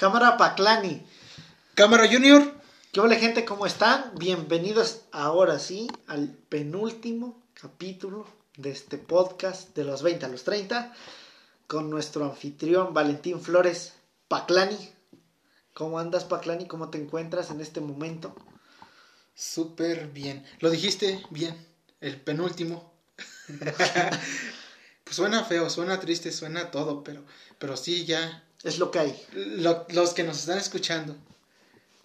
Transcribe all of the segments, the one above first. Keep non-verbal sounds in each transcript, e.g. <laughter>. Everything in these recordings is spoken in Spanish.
Cámara Paclani. Cámara Junior. ¿Qué hola gente? ¿Cómo están? Bienvenidos ahora sí al penúltimo capítulo de este podcast de los 20 a los 30 con nuestro anfitrión Valentín Flores Paclani. ¿Cómo andas Paclani? ¿Cómo te encuentras en este momento? Súper bien. Lo dijiste bien. El penúltimo. <laughs> <laughs> pues suena feo, suena triste, suena todo, pero, pero sí ya es lo que hay. los que nos están escuchando,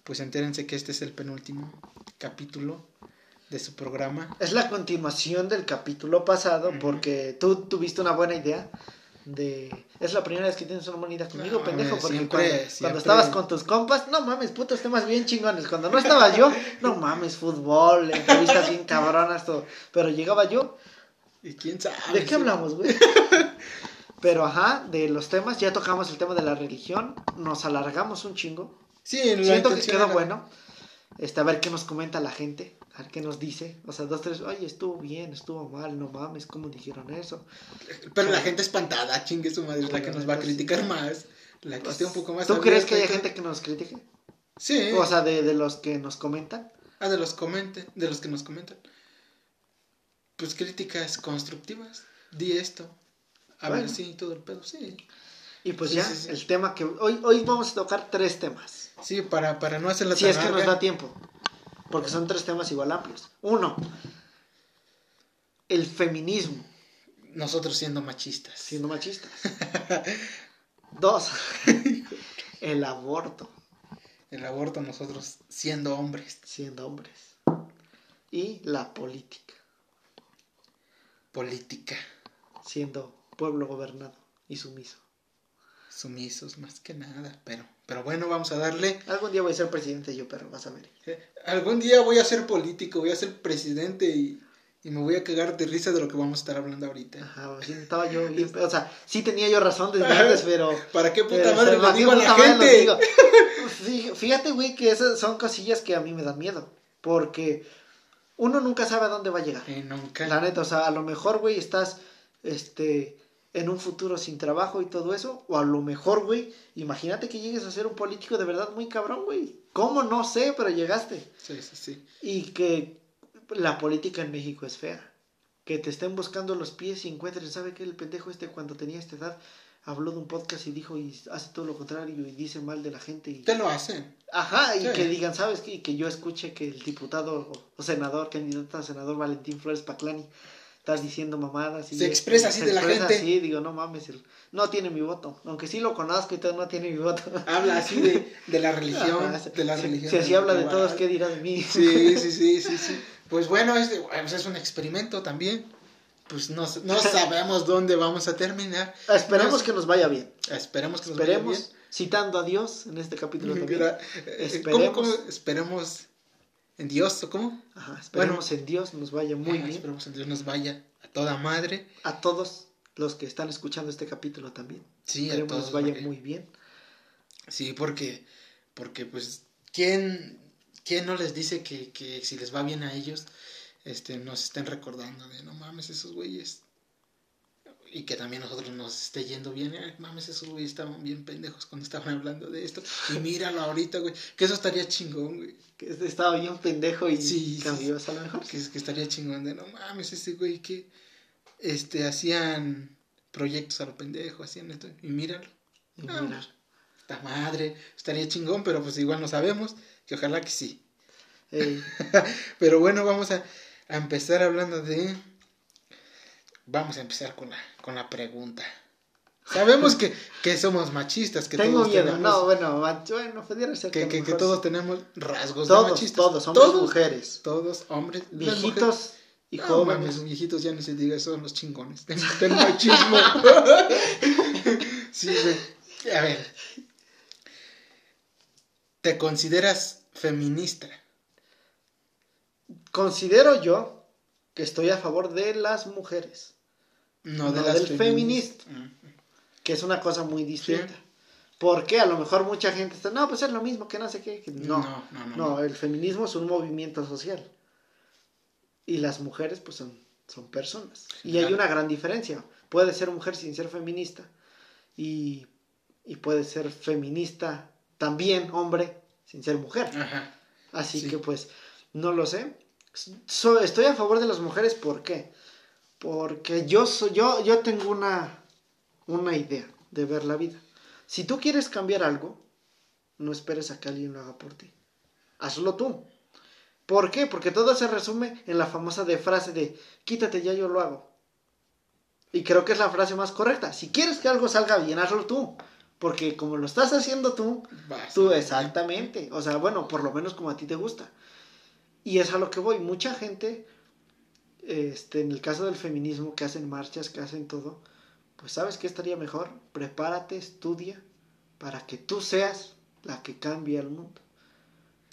pues entérense que este es el penúltimo capítulo de su programa. Es la continuación del capítulo pasado, porque tú tuviste una buena idea de... Es la primera vez que tienes una idea conmigo, pendejo, porque cuando, estabas con tus compas, no mames, putos temas bien chingones. Cuando no estaba yo, no mames, fútbol, entrevistas bien cabronas, todo. Pero llegaba yo... ¿Y quién sabe? ¿De qué hablamos, güey? <laughs> Pero ajá, de los temas, ya tocamos el tema de la religión, nos alargamos un chingo. Sí, en Siento que quedó bueno. Este, a ver qué nos comenta la gente, a ver qué nos dice. O sea, dos, tres, oye, estuvo bien, estuvo mal, no mames, ¿cómo dijeron eso? Pero la gente espantada, chingue su madre, es la que nos va a criticar más. La que pues, esté un poco más. ¿Tú crees que hay gente que nos critique? Sí. O sea, de, de los que nos comentan. Ah, de los comenten, de los que nos comentan. Pues críticas constructivas. Di esto, a ver, sí, todo el pedo, sí. Y pues ya, el tema que hoy, hoy vamos a tocar tres temas. Sí, para, para no hacer la Si es que nos da tiempo. Porque son tres temas igual amplios. Uno, el feminismo. Nosotros siendo machistas. Siendo machistas. <laughs> Dos, <laughs> el aborto. El aborto nosotros siendo hombres. Siendo hombres. Y la política. Política. Siendo pueblo gobernado y sumiso. Sumisos más que nada, pero, pero bueno, vamos a darle. Algún día voy a ser presidente yo, pero vas a ver. Eh, algún día voy a ser político, voy a ser presidente y, y me voy a cagar de risa de lo que vamos a estar hablando ahorita. Ajá, sí, estaba yo o sea, sí tenía yo razón desde <laughs> antes, pero... ¿Para qué puta madre lo digo a la gente? Fíjate, güey, que esas son cosillas que a mí me dan miedo, porque uno nunca sabe a dónde va a llegar. Eh, nunca. La neta, o sea, a lo mejor, güey, estás, este en un futuro sin trabajo y todo eso, o a lo mejor, güey, imagínate que llegues a ser un político de verdad muy cabrón, güey. ¿Cómo? No sé, pero llegaste. Sí, sí, sí. Y que la política en México es fea. Que te estén buscando los pies y encuentren, ¿sabe qué? El pendejo este cuando tenía esta edad habló de un podcast y dijo y hace todo lo contrario y dice mal de la gente. Y... Te lo hacen. Ajá, y que digan, ¿sabes qué? Y que yo escuche que el diputado o, senador, candidato a senador Valentín Flores Paclani estás diciendo mamadas. Y se expresa así de la gente. Sí, digo, no mames, no tiene mi voto. Aunque sí lo conozco y todo, no tiene mi voto. <laughs> Habla así de, de la religión. de la religión. Si así habla de todos, ¿qué dirá de mí? <laughs> Sí, sí, sí, sí, sí. <laughs> Pues bueno, es, pues es un experimento también. Pues no, no sabemos dónde vamos a terminar. Esperemos que nos vaya bien. Esperemos que nos vaya bien. Citando a Dios en este capítulo también. esperemos. ¿Cómo, cómo esperemos en Dios, ¿o cómo? Ajá, esperemos en Dios nos vaya muy bien. Esperemos en Dios nos vaya a toda madre. A todos los que están escuchando este capítulo también. Sí, esperemos a todos, nos vaya muy bien. Sí, porque, porque pues, ¿quién, quién no les dice que, que si les va bien a ellos, este, nos estén recordando de, no mames, esos güeyes y que también nosotros nos esté yendo bien. Eh, mames, esos güey estaban bien pendejos cuando estaban hablando de esto. Y míralo ahorita, güey. Que eso estaría chingón, güey. Que estaba bien pendejo y sí, cambió a lo mejor. Que, que estaría chingón de no mames, ese güey que este hacían proyectos a lo pendejo, hacían esto. Y míralo. Y ah, esta madre. Estaría chingón, pero pues igual no sabemos. Que ojalá que sí. <laughs> pero bueno, vamos a, a empezar hablando de vamos a empezar con la, con la pregunta. Sabemos que, que somos machistas, que Tengo todos miedo. Tenemos, no, bueno, bueno, pudiera ser que, que, que, todos tenemos rasgos todos, de machistas. Todos, hombres todos, mujeres. Todos, hombres. Viejitos y no, jóvenes. Mames, viejitos ya ni se diga, son los chingones. Ten machismo. <laughs> sí. A ver. ¿Te consideras feminista? Considero yo que estoy a favor de las mujeres. No, de del feminismo. Que es una cosa muy distinta. Porque a lo mejor mucha gente está, no, pues es lo mismo que no sé qué. No, no, no, no, el feminismo es un movimiento social. Y las mujeres, pues son, son personas. Y hay una gran diferencia. Puede ser mujer sin ser feminista. Y, y puede ser feminista también hombre sin ser mujer. Así que pues, no lo sé. estoy a favor de las mujeres, ¿por qué? Porque yo, soy, yo, yo tengo una, una idea de ver la vida. Si tú quieres cambiar algo, no esperes a que alguien lo haga por ti. Hazlo tú. ¿Por qué? Porque todo se resume en la famosa de frase de quítate ya yo lo hago. Y creo que es la frase más correcta. Si quieres que algo salga bien, hazlo tú. Porque como lo estás haciendo tú, tú exactamente. O sea, bueno, por lo menos como a ti te gusta. Y es a lo que voy. Mucha gente, este, en el caso del feminismo, que hacen marchas, que hacen todo, pues sabes que estaría mejor. Prepárate, estudia, para que tú seas la que cambie el mundo.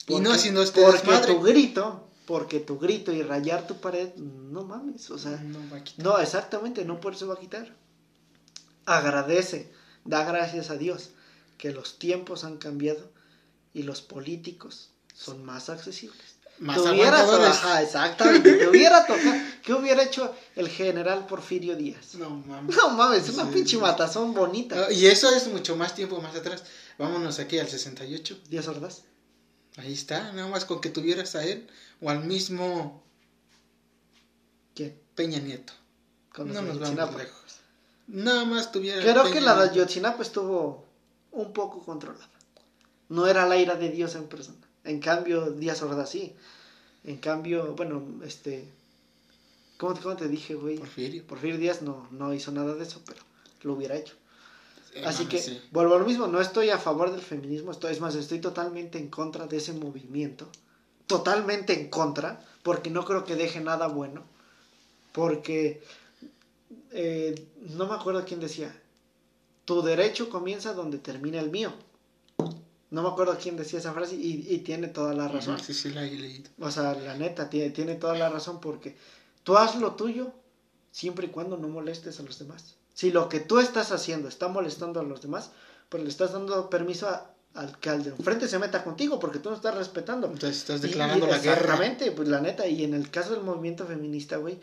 y no haciendo este Porque tu grito, porque tu grito y rayar tu pared, no mames, o sea, no, va a quitar. no exactamente, no por eso va a quitar. Agradece Da gracias a Dios que los tiempos han cambiado y los políticos son más accesibles. Más te exactamente, te hubiera tocado. ¿Qué hubiera hecho el general Porfirio Díaz? No mames. No mames, una pinche matazón bonita. Ah, y eso es mucho más tiempo más atrás. Vámonos aquí al 68. ¿Díaz Ordaz? Ahí está, nada más con que tuvieras a él o al mismo. ¿Quién? Peña Nieto. no nos vamos lejos. Nada más tuviera. Creo que la de Ayotzinapa estuvo un poco controlada. No era la ira de Dios en persona. En cambio, Díaz Ordaz sí. En cambio, bueno, este. ¿Cómo te, dije, güey? Porfirio. Porfirio Díaz no, no hizo nada de eso, pero lo hubiera hecho. Así que, vuelvo a lo mismo, no estoy a favor del feminismo, estoy, es más, estoy totalmente en contra de ese movimiento. Totalmente en contra, porque no creo que deje nada bueno. Porque eh, no me acuerdo quién decía, tu derecho comienza donde termina el mío. No me acuerdo quién decía esa frase y, tiene toda la razón. Sí, sí, la he leído. O sea, la neta, tiene, tiene toda la razón porque tú haz lo tuyo siempre y cuando no molestes a los demás. Si lo que tú estás haciendo está molestando a los demás, pues le estás dando permiso al que al de enfrente se meta contigo porque tú no estás respetando. Entonces estás declarando la guerra. Exactamente, pues la neta. Y en el caso del movimiento feminista, güey,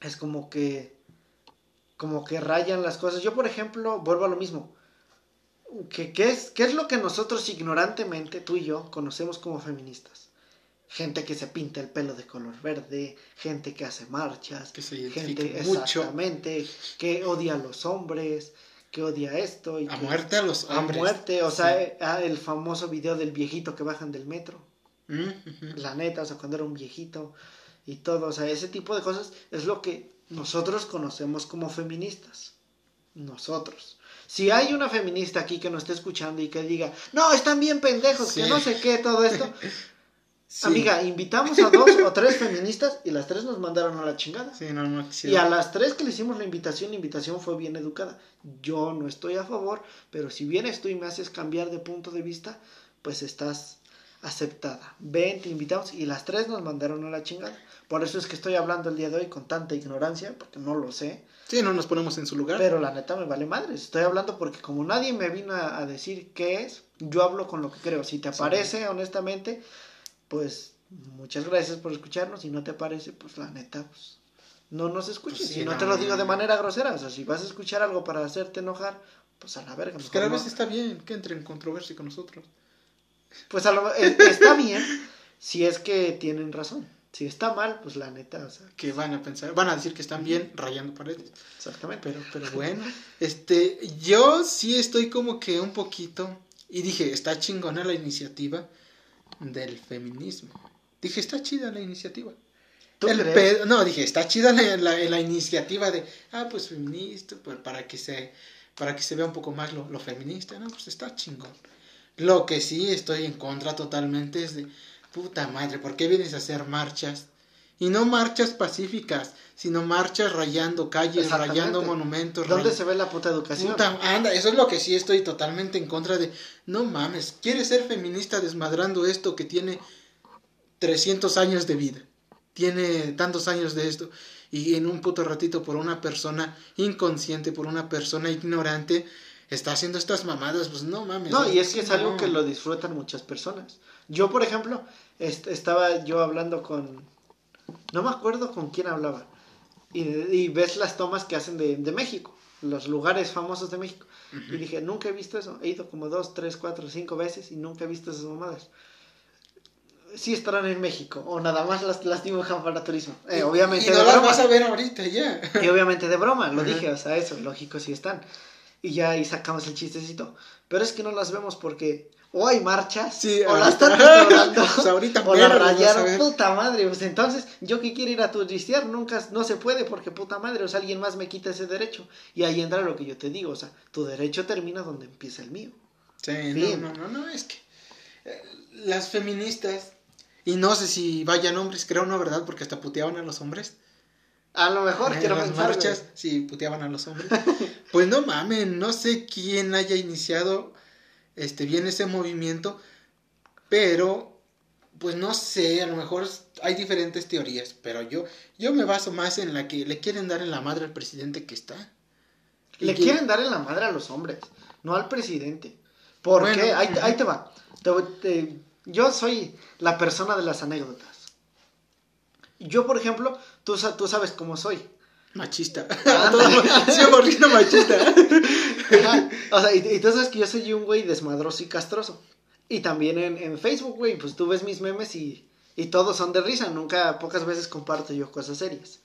es como que como que rayan las cosas. Yo, por ejemplo, vuelvo a lo mismo. ¿Qué, qué, es, ¿Qué es lo que nosotros ignorantemente, tú y yo, conocemos como feministas? Gente que se pinta el pelo de color verde, gente que hace marchas, que se gente mucho. exactamente, que odia a los hombres, que odia esto. Y a muerte a los hombres. A muerte, o sea, ah, el famoso video del viejito que bajan del metro. Mm, La neta, o sea, cuando era un viejito y todo. O sea, ese tipo de cosas es lo que nosotros conocemos como feministas. Nosotros. Si hay una feminista aquí que nos esté escuchando y que diga, no, están bien pendejos, que no sé qué, todo esto. Amiga, invitamos a dos o tres feministas y las tres nos mandaron a la chingada. Sí, no, no, y a las tres que le hicimos la invitación, la invitación fue bien educada. Yo no estoy a favor, pero si vienes tú y me haces cambiar de punto de vista, pues estás aceptada. Ven, te invitamos y las tres nos mandaron a la chingada. Por eso es que estoy hablando el día de hoy con tanta ignorancia, porque no lo sé. Sí, no nos ponemos en su lugar. Pero la neta me vale madre. Estoy hablando porque como nadie me vino a, decir qué es, yo hablo con lo que creo. Si te parece, honestamente, pues muchas gracias por escucharnos. Si no te parece, pues la neta, pues no nos escuches. Pues si no, te lo digo de manera grosera, o sea, si vas a escuchar algo para hacerte enojar, pues a la verga. Pues cada vez está bien que entre en controversia con nosotros. Pues a lo, eh, está bien si es que tienen razón. Si está mal, pues la neta, o sea. Que van a pensar, van a decir que están bien rayando paredes. Exactamente. Pero, pero <laughs> bueno, este, yo sí estoy como que un poquito, y dije, está chingona la iniciativa del feminismo. Dije, está chida la iniciativa. ¿Tú no, dije, está chida la, la, iniciativa de, ah, pues feminista, pues, para que se, para que se vea un poco más lo, lo feminista, no, pues está chingón. Lo que sí estoy en contra totalmente es de, puta madre, ¿por qué vienes a hacer marchas? Y no marchas pacíficas, sino marchas rayando calles, rayando monumentos. ¿Dónde se ve la puta educación? Puta, anda, eso es lo que sí estoy totalmente en contra de. No mames, ¿quieres ser feminista desmadrando esto que tiene 300 años de vida? Tiene tantos años de esto. Y en un puto ratito por una persona inconsciente, por una persona ignorante, está haciendo estas mamadas, pues no mames. No, y es que es algo que lo disfrutan muchas personas. Yo, por ejemplo, estaba yo hablando con... No me acuerdo con quién hablaba. Y, ves las tomas que hacen de, México. los lugares famosos de México. Y dije, nunca he visto eso. He ido como dos, tres, cuatro, cinco veces y nunca he visto esas mamadas. Sí estarán en México, o nada más las, las dibujan para turismo. Eh, obviamente y no las vas a ver ahorita ya. Y obviamente de broma, lo dije, o sea, eso, lógico, sí están. Y ya ahí sacamos el chistecito. Pero es que no las vemos porque o hay marchas, o las están restaurando, pues <laughs> ahorita <laughs> o la rayaron, puta madre, pues entonces, yo que quiero ir a turistear, nunca, no se puede, porque puta madre, o sea, alguien más me quita ese derecho, y ahí entra lo que yo te digo, o sea, tu derecho termina donde empieza el mío. Sí, no, no, no, no, es que eh, las feministas, y no sé si vayan hombres, creo no, ¿verdad? Porque hasta puteaban a los hombres. A lo mejor, quiero las marchas, sí, puteaban a los hombres. <laughs> pues no mames, no sé quién haya iniciado este, bien ese movimiento, pero pues no sé, a lo mejor hay diferentes teorías, pero yo, yo me baso más en la que le quieren dar en la madre al presidente que está. Le quieren dar en la madre a los hombres, no al presidente. ¿Por qué? Ahí, ahí, te va. yo soy la persona de las anécdotas. Yo, por ejemplo, tú, tú sabes cómo soy. Machista. <laughs> sí, machista. O sea, y, tú sabes que yo soy un güey desmadroso y castroso. Y también en, en Facebook, güey, pues tú ves mis memes y, y, todos son de risa. Nunca, pocas veces comparto yo cosas serias.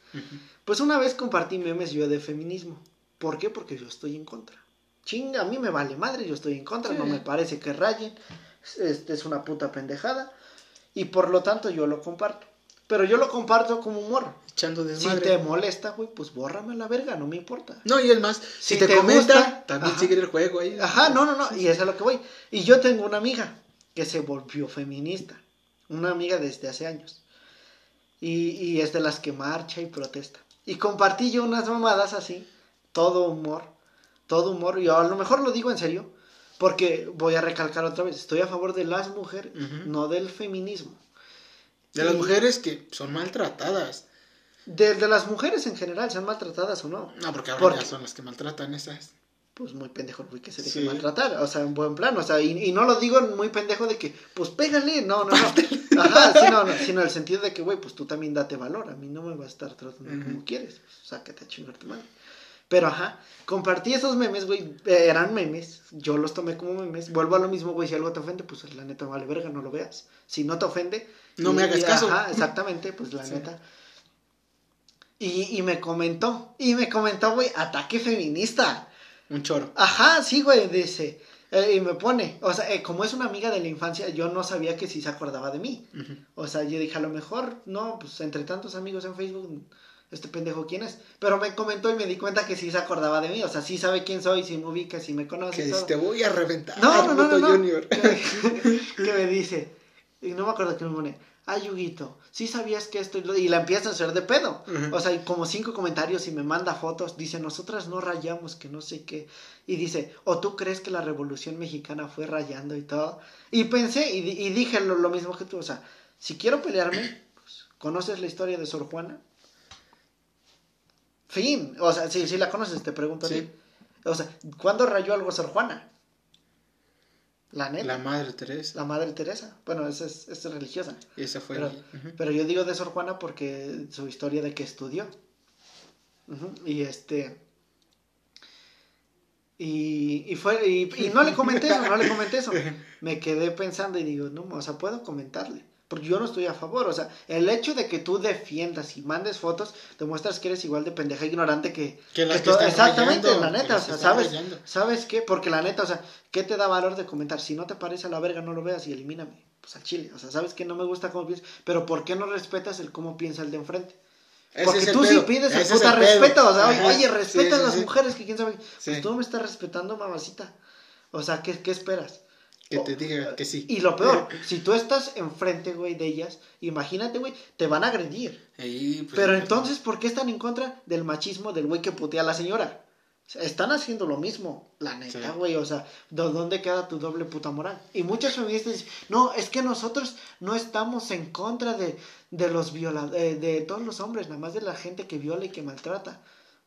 Pues una vez compartí memes yo de feminismo. ¿Por qué? Porque yo estoy en contra. Chinga, a mí me vale madre, yo estoy en contra, no me parece que rayen. Este es una puta pendejada. Y por lo tanto yo lo comparto. Pero yo lo comparto como humor. Echando desmadre. Si te molesta, güey, pues bórrame la verga, no me importa. No, y es más, si, te, comenta, también sigue el juego ahí. Ajá, no, no, no, y eso es a lo que voy. Y yo tengo una amiga que se volvió feminista. Una amiga desde hace años. Y, y es de las que marcha y protesta. Y compartí yo unas mamadas así, todo humor, todo humor. Y a lo mejor lo digo en serio, porque voy a recalcar otra vez, estoy a favor de las mujeres, no del feminismo. De las mujeres que son maltratadas. De, las mujeres en general, sean maltratadas o no. No, porque ahora ya son las que maltratan esas. Pues muy pendejo el que se deje maltratar, o sea, en buen plan, o sea, y, no lo digo muy pendejo de que, pues pégale, no, no, no. <laughs> Ajá, sí, no, no, sino en el sentido de que, güey, pues tú también date valor, a mí no me va a estar tratando como quieres, pues, sácate a chingar tu madre. Pero ajá, compartí esos memes, güey, eran memes, yo los tomé como memes, vuelvo a lo mismo, güey, si algo te ofende, pues la neta vale verga, no lo veas. Si no te ofende, no me hagas caso. Ajá, exactamente, pues la <laughs> neta. Y, y me comentó, y me comentó, güey, ataque feminista. Un choro. Ajá, sí, güey, dice. Eh, y me pone, o sea, eh, como es una amiga de la infancia, yo no sabía que sí se acordaba de mí. O sea, yo dije, a lo mejor, no, pues entre tantos amigos en Facebook, este pendejo quién es. Pero me comentó y me di cuenta que sí se acordaba de mí. O sea, sí sabe quién soy, sí me ubica, sí me conoce. Que te voy a reventar. No, no, no, no, Junior. <laughs> que me dice, y no me acuerdo que me pone, ay, Yuguito, sí sabías que esto y la empieza a hacer de pedo. O sea, hay como cinco comentarios y me manda fotos. Dice, nosotras no rayamos, que no sé qué. Y dice, o tú crees que la revolución mexicana fue rayando y todo. Y pensé y, dije lo, mismo que tú. O sea, si quiero pelearme, pues, ¿conoces la historia de Sor Juana? Fin. O sea, si, si la conoces, te pregunto. Sí. O sea, ¿cuándo rayó algo Sor Juana? La neta. La Madre Teresa. La Madre Teresa. Bueno, esa es, es religiosa. esa fue. Pero, pero, yo digo de Sor Juana porque su historia de que estudió. Y este. Y, y fue. Y, y, no le comenté eso, no le comenté eso. <laughs> Me quedé pensando y digo, no, o sea, puedo comentarle. Porque yo no estoy a favor. O sea, el hecho de que tú defiendas y mandes fotos, demuestras que eres igual de pendeja e ignorante que. Que, que, Exactamente, la neta. O sea, ¿sabes? ¿Sabes qué? Porque la neta, o sea, ¿qué te da valor de comentar? Si no te parece a la verga, no lo veas y elimíname. Pues al chile. O sea, ¿sabes que No me gusta cómo piensas. Pero ¿por qué no respetas el cómo piensa el de enfrente? Porque tú sí pides el puta respeto. O sea, oye, respeta a las mujeres que quién sabe. Pues tú me estás respetando, mamacita. O sea, ¿qué, qué esperas? Que te diga que sí. Y lo peor, <laughs> si tú estás enfrente, güey, de ellas, imagínate, güey, te van a agredir. Pues, Pero entonces, ¿por qué están en contra del machismo del güey que putea a la señora? están haciendo lo mismo, la neta, güey. O sea, ¿dónde queda tu doble puta moral? Y muchas feministas dicen, no, es que nosotros no estamos en contra de, de los violadores, de todos los hombres, nada más de la gente que viola y que maltrata.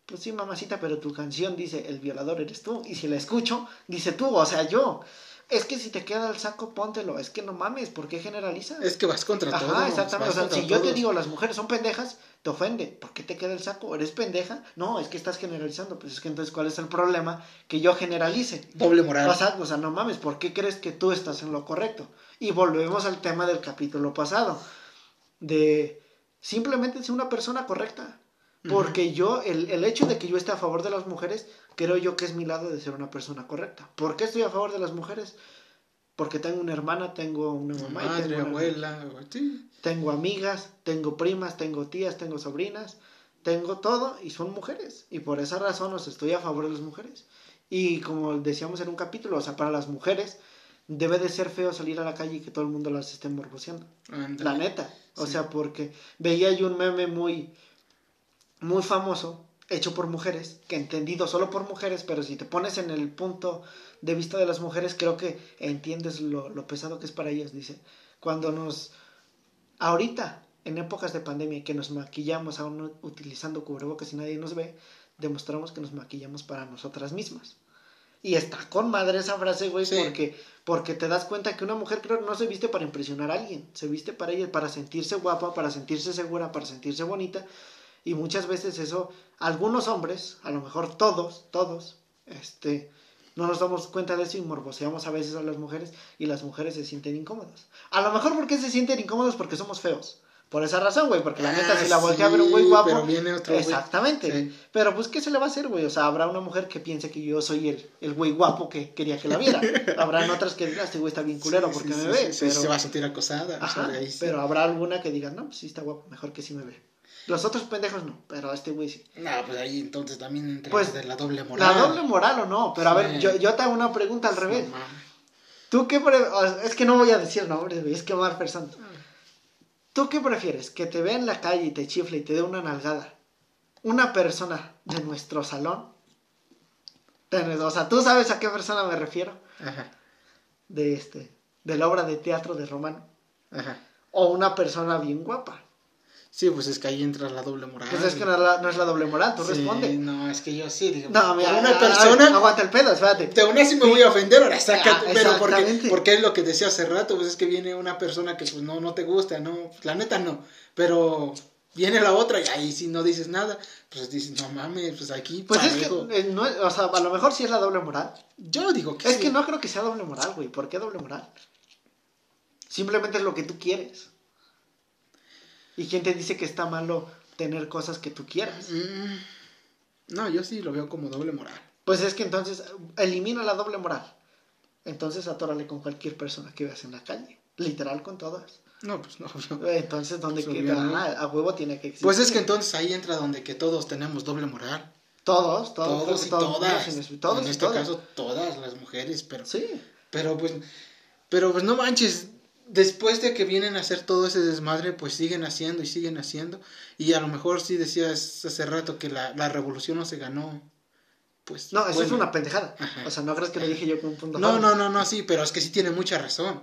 Pues sí, mamacita, pero tu canción dice, el violador eres tú. Y si la escucho, dice tú, o sea, yo. Es que si te queda el saco, póntelo. Es que no mames, ¿por qué generalizas? Es que vas contra todo. Ajá, exactamente. O sea, si yo te digo las mujeres son pendejas, te ofende. ¿Por qué te queda el saco? ¿Eres pendeja? No, es que estás generalizando. Pues es que entonces, ¿cuál es el problema? Que yo generalice. Doble moral. O sea, o sea, no mames, ¿por qué crees que tú estás en lo correcto? Y volvemos al tema del capítulo pasado. De simplemente ser una persona correcta. Porque yo, el, el, hecho de que yo esté a favor de las mujeres, creo yo que es mi lado de ser una persona correcta. ¿Por qué estoy a favor de las mujeres? Porque tengo una hermana, tengo una mamá. Madre, tengo abuela, Tengo amigas, tengo primas, tengo tías, tengo sobrinas, tengo todo y son mujeres. Y por esa razón os estoy a favor de las mujeres. Y como decíamos en un capítulo, o sea, para las mujeres debe de ser feo salir a la calle y que todo el mundo las esté morboseando. La neta. O sea, porque veía yo un meme muy, muy famoso, hecho por mujeres, que entendido solo por mujeres, pero si te pones en el punto de vista de las mujeres, creo que entiendes lo, lo pesado que es para ellas. Dice, cuando nos, ahorita, en épocas de pandemia, que nos maquillamos aún utilizando cubrebocas y nadie nos ve, demostramos que nos maquillamos para nosotras mismas. Y está con madre esa frase, güey, porque, porque te das cuenta que una mujer creo no se viste para impresionar a alguien, se viste para ella, para sentirse guapa, para sentirse segura, para sentirse bonita. Y muchas veces eso, algunos hombres, a lo mejor todos, todos, este, no nos damos cuenta de eso y morboseamos a veces a las mujeres y las mujeres se sienten incómodas. A lo mejor porque se sienten incómodas porque somos feos. Por esa razón, güey, porque la neta, ah, si la voltea a ver un güey guapo. Pero viene otro Exactamente. Pero pues, ¿qué se le va a hacer, güey? O sea, habrá una mujer que piense que yo soy el, el güey guapo que quería que la viera. <laughs> Habrán otras que digan, este güey está bien culero porque me ve. pero... se va a sentir acosada. pero habrá alguna que diga, no, pues sí está guapo, mejor que sí me ve. Los otros pendejos no, pero este güey sí. No, pues ahí entonces también entra pues, de la doble moral. La doble moral o no, pero a ver, yo, yo te hago una pregunta al revés. ¿Tú qué Es que no voy a decir nombres, güey, es que va persona. ¿Tú qué prefieres? ¿Que te vea en la calle y te chifle y te dé una nalgada? ¿Una persona de nuestro salón? O sea, ¿tú sabes a qué persona me refiero? Ajá. De este, de la obra de teatro de Romano. Ajá. O una persona bien guapa. Sí, pues es que ahí entra la doble moral. Pues es que no es la, no es la doble moral, tú sí, No, es que yo sí. Digo, no, mira, una persona. aguanta el pedo, espérate. De una sí me voy a ofender, ahora sácate. Ah, pero porque, porque es lo que decía hace rato, pues es que viene una persona que pues no, no te gusta, no. La neta no. Pero viene la otra y ahí si no dices nada, pues dices, no mames, pues aquí. Pues es que, eh, no, o sea, a lo mejor sí es la doble moral. Yo digo que Es que no creo que sea doble moral, güey. ¿Por qué doble moral? Simplemente es lo que tú quieres. ¿Y quién te dice que está malo tener cosas que tú quieras? Mm, no, yo sí lo veo como doble moral. Pues es que entonces elimina la doble moral. Entonces atórale con cualquier persona que veas en la calle. Literal con todas. No, pues no. Entonces, ¿dónde pues queda? Ah, a huevo tiene que existir. Pues es que entonces ahí entra donde que todos tenemos doble moral. Todos, todos, todos y todas. En, todos en este caso, todas las mujeres, pero. Sí. Pero pues. Pero pues no manches, después de que vienen a hacer todo ese desmadre, pues siguen haciendo y siguen haciendo. Y a lo mejor sí decías hace rato que la, la revolución no se ganó. Pues, no, eso es una pendejada. O sea, no crees que lo dije yo con un punto. No, no, no, no, sí, pero es que sí tiene mucha razón.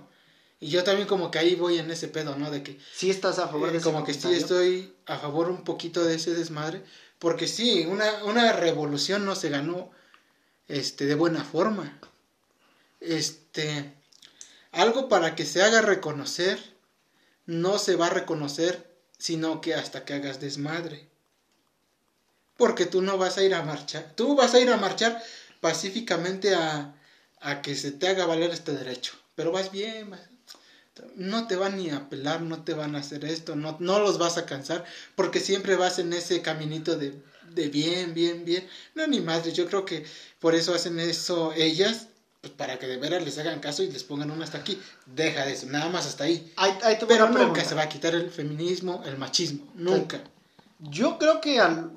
Y yo también como que ahí voy en ese pedo, ¿no? De que... Sí estás a favor de eh, Como que sí estoy a favor un poquito de ese desmadre. Porque sí, una, una revolución no se ganó este, de buena forma. Este algo para que se haga reconocer no se va a reconocer sino que hasta que hagas desmadre. Porque tú no vas a ir a marchar, tú vas a ir a marchar pacíficamente a, a que se te haga valer este derecho. Pero vas bien, no te van ni a apelar, no te van a hacer esto, no, no los vas a cansar, porque siempre vas en ese caminito de, de bien, bien, bien. No, ni madre, yo creo que por eso hacen eso ellas, pues para que de veras les hagan caso y les pongan uno hasta aquí. Deja de eso, nada más hasta ahí. Pero nunca se va a quitar el feminismo, el machismo, nunca. Yo creo que al,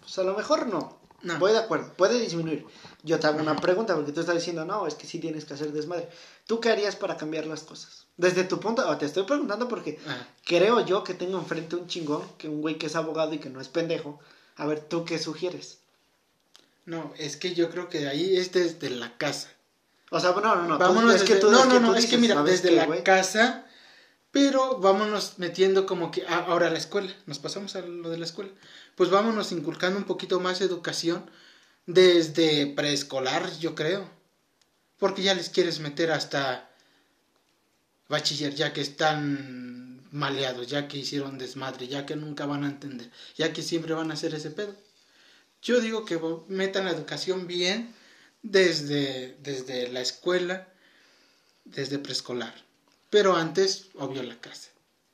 pues a lo mejor no. no. Voy de acuerdo, puede disminuir. Yo te hago una pregunta porque tú estás diciendo, no, es que sí tienes que hacer desmadre. ¿Tú qué harías para cambiar las cosas? Desde tu punto, te estoy preguntando porque creo yo que tengo enfrente un chingón, que un güey que es abogado y que no es pendejo. A ver, ¿tú qué sugieres? No, es que yo creo que ahí es desde la casa. O sea, no, no, no. Vámonos es que tú, no, no, no, es que mira, desde la casa, pero vámonos metiendo como que ah, ahora a la escuela, nos pasamos a lo de la escuela. Pues vámonos inculcando un poquito más educación desde preescolar, yo creo. Porque ya les quieres meter hasta bachiller, ya que están maleados, ya que hicieron desmadre, ya que nunca van a entender, ya que siempre van a hacer ese pedo. Yo digo que metan la educación bien desde, desde la escuela, desde preescolar. Pero antes, obvio, la casa.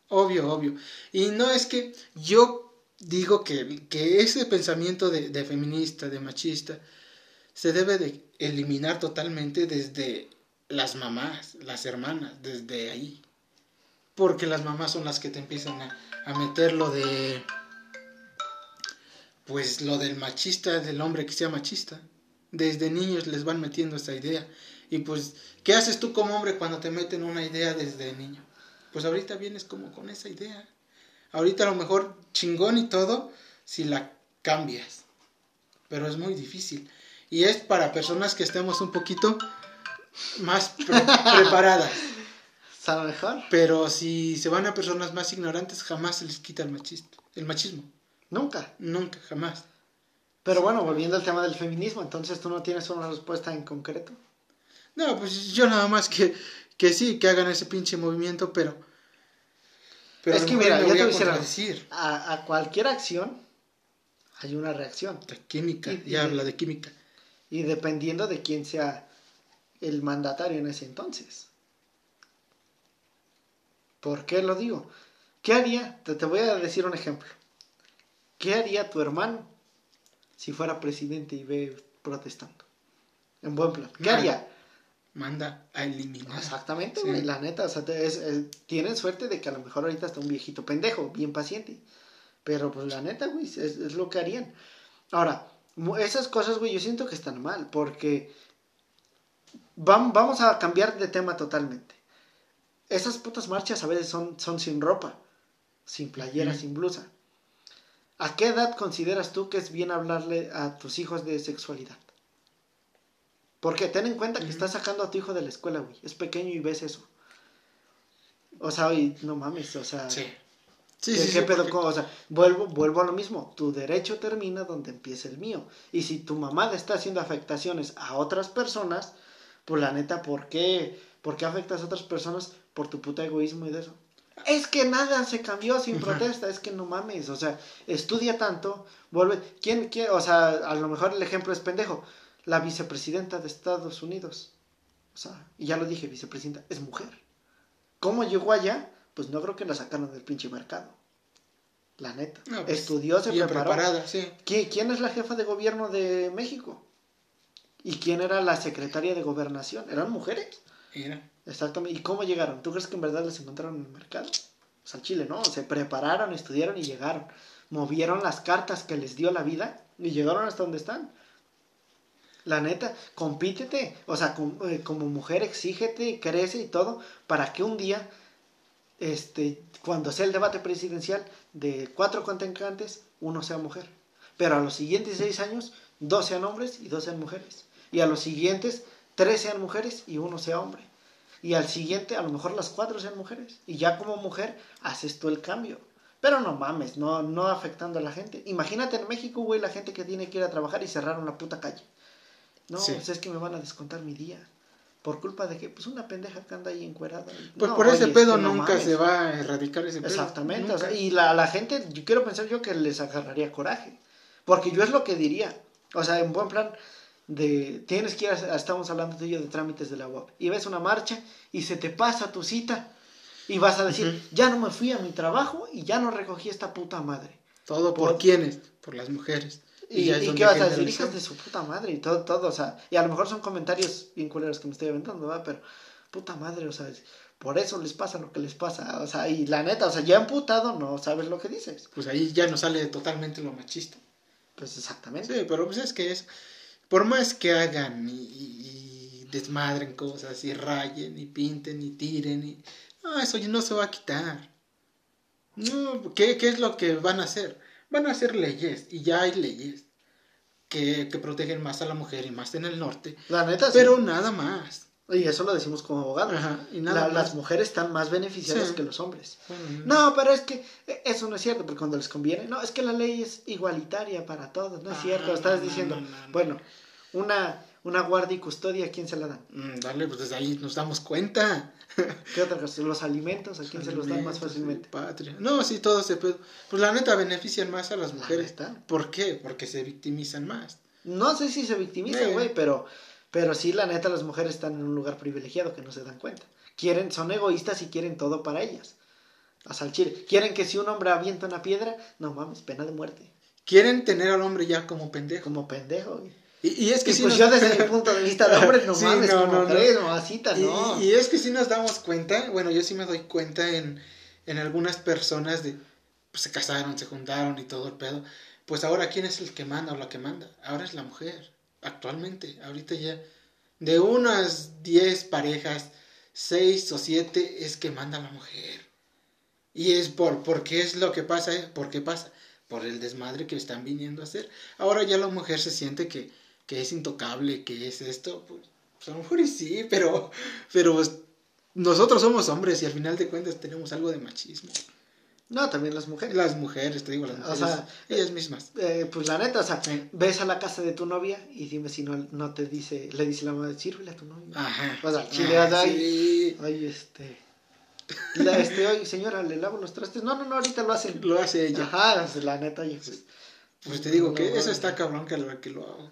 Obvio, obvio. Y no es que yo digo que, que ese pensamiento de, feminista, de machista, se debe de eliminar totalmente desde las mamás, las hermanas, desde ahí. Porque las mamás son las que te empiezan a, a meter lo de... Pues lo del machista, del hombre que sea machista. Desde niños les van metiendo esa idea. Y pues, ¿qué haces tú como hombre cuando te meten una idea desde niño? Pues ahorita vienes como con esa idea. Ahorita a lo mejor chingón y todo si la cambias. Pero es muy difícil. Y es para personas que estemos un poquito más <laughs> preparadas. ¿Sabe mejor? Pero si se van a personas más ignorantes, jamás se les quita el machismo. El machismo. Nunca. Nunca, jamás. Pero bueno, volviendo al tema del feminismo, entonces tú no tienes una respuesta en concreto. No, pues yo nada más que, que sí, que hagan ese pinche movimiento, pero... pero es que mira, yo te voy a decir. A, a, cualquier acción hay una reacción. De química, y, ya habla de química. Y dependiendo de quién sea el mandatario en ese entonces. ¿Por qué lo digo? ¿Qué haría? Te, te voy a decir un ejemplo. ¿Qué haría tu hermano si fuera presidente y ve protestando? En buen plan. ¿Qué haría? Manda a eliminar. Exactamente, güey. La neta, o sea, tienen suerte de que a lo mejor ahorita está un viejito pendejo, bien paciente. Pero pues la neta, güey, es, es lo que harían. Ahora, esas cosas, güey, yo siento que están mal, porque vamos a cambiar de tema totalmente. Esas putas marchas a veces son, son sin ropa, sin playera, sin blusa. ¿A qué edad consideras tú que es bien hablarle a tus hijos de sexualidad? Porque ten en cuenta que estás sacando a tu hijo de la escuela, güey. Es pequeño y ves eso. O sea, y no mames, o sea. Sí. Sí, ¿Qué, sí, pedo? O sea, vuelvo, vuelvo a lo mismo. Tu derecho termina donde empieza el mío. Y si tu mamá le está haciendo afectaciones a otras personas, pues la neta, ¿por qué? ¿Por qué afectas a otras personas por tu puta egoísmo y de eso? Es que nada se cambió sin protesta, es que no mames, o sea, estudia tanto, vuelve, ¿quién, quién, o sea, a lo mejor el ejemplo es pendejo, la vicepresidenta de Estados Unidos, o sea, y ya lo dije, vicepresidenta, es mujer. ¿Cómo llegó allá? Pues no creo que la sacaron del pinche mercado. La neta. Pues, Estudió, se preparó. Preparada, sí. ¿Quién es la jefa de gobierno de México? ¿Y quién era la secretaria de gobernación? ¿Eran mujeres? Era. Exactamente. ¿Y cómo llegaron? ¿Tú crees que en verdad les encontraron en el mercado? Pues al Chile, ¿no? Se prepararon, estudiaron y llegaron. Movieron las cartas que les dio la vida y llegaron hasta donde están. La neta, compítete. O sea, eh, como, mujer, exígete, crece y todo, para que un día, este, cuando sea el debate presidencial, de cuatro contrincantes, uno sea mujer. Pero a los siguientes seis años, dos sean hombres y dos sean mujeres. Y a los siguientes, tres sean mujeres y uno sea hombre. Y al siguiente, a lo mejor las cuatro sean mujeres. Y ya como mujer, haces tú el cambio. Pero no mames, no, no afectando a la gente. Imagínate en México, güey, la gente que tiene que ir a trabajar y cerrar una puta calle. No, pues es que me van a descontar mi día. Por culpa de que, pues una pendeja que anda ahí encuerada. Pues por ese pedo nunca se va a erradicar ese pedo. Exactamente. O sea, y la, la gente, yo quiero pensar yo que les agarraría coraje. Porque yo es lo que diría. O sea, en buen plan, de tienes que ir, a, estamos hablando de ello de trámites de la UAP, y ves una marcha y se te pasa tu cita y vas a decir, ya no me fui a mi trabajo y ya no recogí esta puta madre. ¿Todo por, quiénes? Por las mujeres. ¿Y, y, qué vas a decir? Hijas de su puta madre y todo, todo, o sea, y a lo mejor son comentarios bien culeros que me estoy aventando, ¿verdad? Pero, puta madre, o sea, por eso les pasa lo que les pasa, o sea, y la neta, o sea, ya emputado no sabes lo que dices. Pues ahí ya no sale totalmente lo machista. Pues exactamente. Sí, pero pues es que es, por más que hagan y, desmadren cosas y rayen y pinten y tiren y... No, eso no se va a quitar. No, ¿qué, ¿qué es lo que van a hacer? Van a hacer leyes y ya hay leyes que, que protegen más a la mujer y más en el norte. La neta, Pero nada más. Y eso lo decimos como abogados. y nada las mujeres están más beneficiadas que los hombres. no, pero es que e, eso no es cierto, porque cuando les conviene, no, es que la ley es igualitaria para todos, no es cierto. Ah, Estás diciendo, bueno, una, una guardia y custodia, ¿a quién se la dan? Mm, dale, pues desde ahí nos damos cuenta. <laughs> ¿Qué otra cosa? ¿Los alimentos? ¿A quién se los dan más fácilmente? Patria. No, sí, todo se puede. Pues la neta benefician más a las mujeres. ¿Por qué? Porque se victimizan más. No sé si se victimizan, güey, pero, pero sí, la neta, las mujeres están en un lugar privilegiado que no se dan cuenta. Quieren, son egoístas y quieren todo para ellas. A Salchile. Quieren que si un hombre avienta una piedra, no mames, pena de muerte. Quieren tener al hombre ya como pendejo. Como pendejo, güey. Y, es que si pues yo desde mi <laughs> punto de vista de hombre, no mames, no, como no, tres, no. Y, es que si nos damos cuenta, bueno, yo sí me doy cuenta en, en algunas personas de, pues se casaron, se juntaron y todo el pedo. Pues ahora, ¿quién es el que manda o la que manda? Ahora es la mujer, actualmente, ahorita ya. De unas 10 parejas, 6 o 7 es que manda la mujer. Y es por, ¿por qué es lo que pasa? ¿Por qué pasa? Por el desmadre que están viniendo a hacer. Ahora ya la mujer se siente que, que es intocable, que es esto, pues, pues, a lo mejor sí, pero, pero pues, nosotros somos hombres y al final de cuentas tenemos algo de machismo. No, también las mujeres. Las mujeres, te digo, las mujeres. O sea, ellas mismas. Eh, pues la neta, o sea, ves a la casa de tu novia y dime si no, no te dice, le dice la madre, sírvele a tu novia. Ajá. O sea, chile, ah, ay, ay, este. La, este, oye, señora, le lavo los trastes. No, no, no, ahorita lo hacen. Lo hace ella. Ajá, la neta, pues. Pues te digo que eso está cabrón que lo, que lo hago.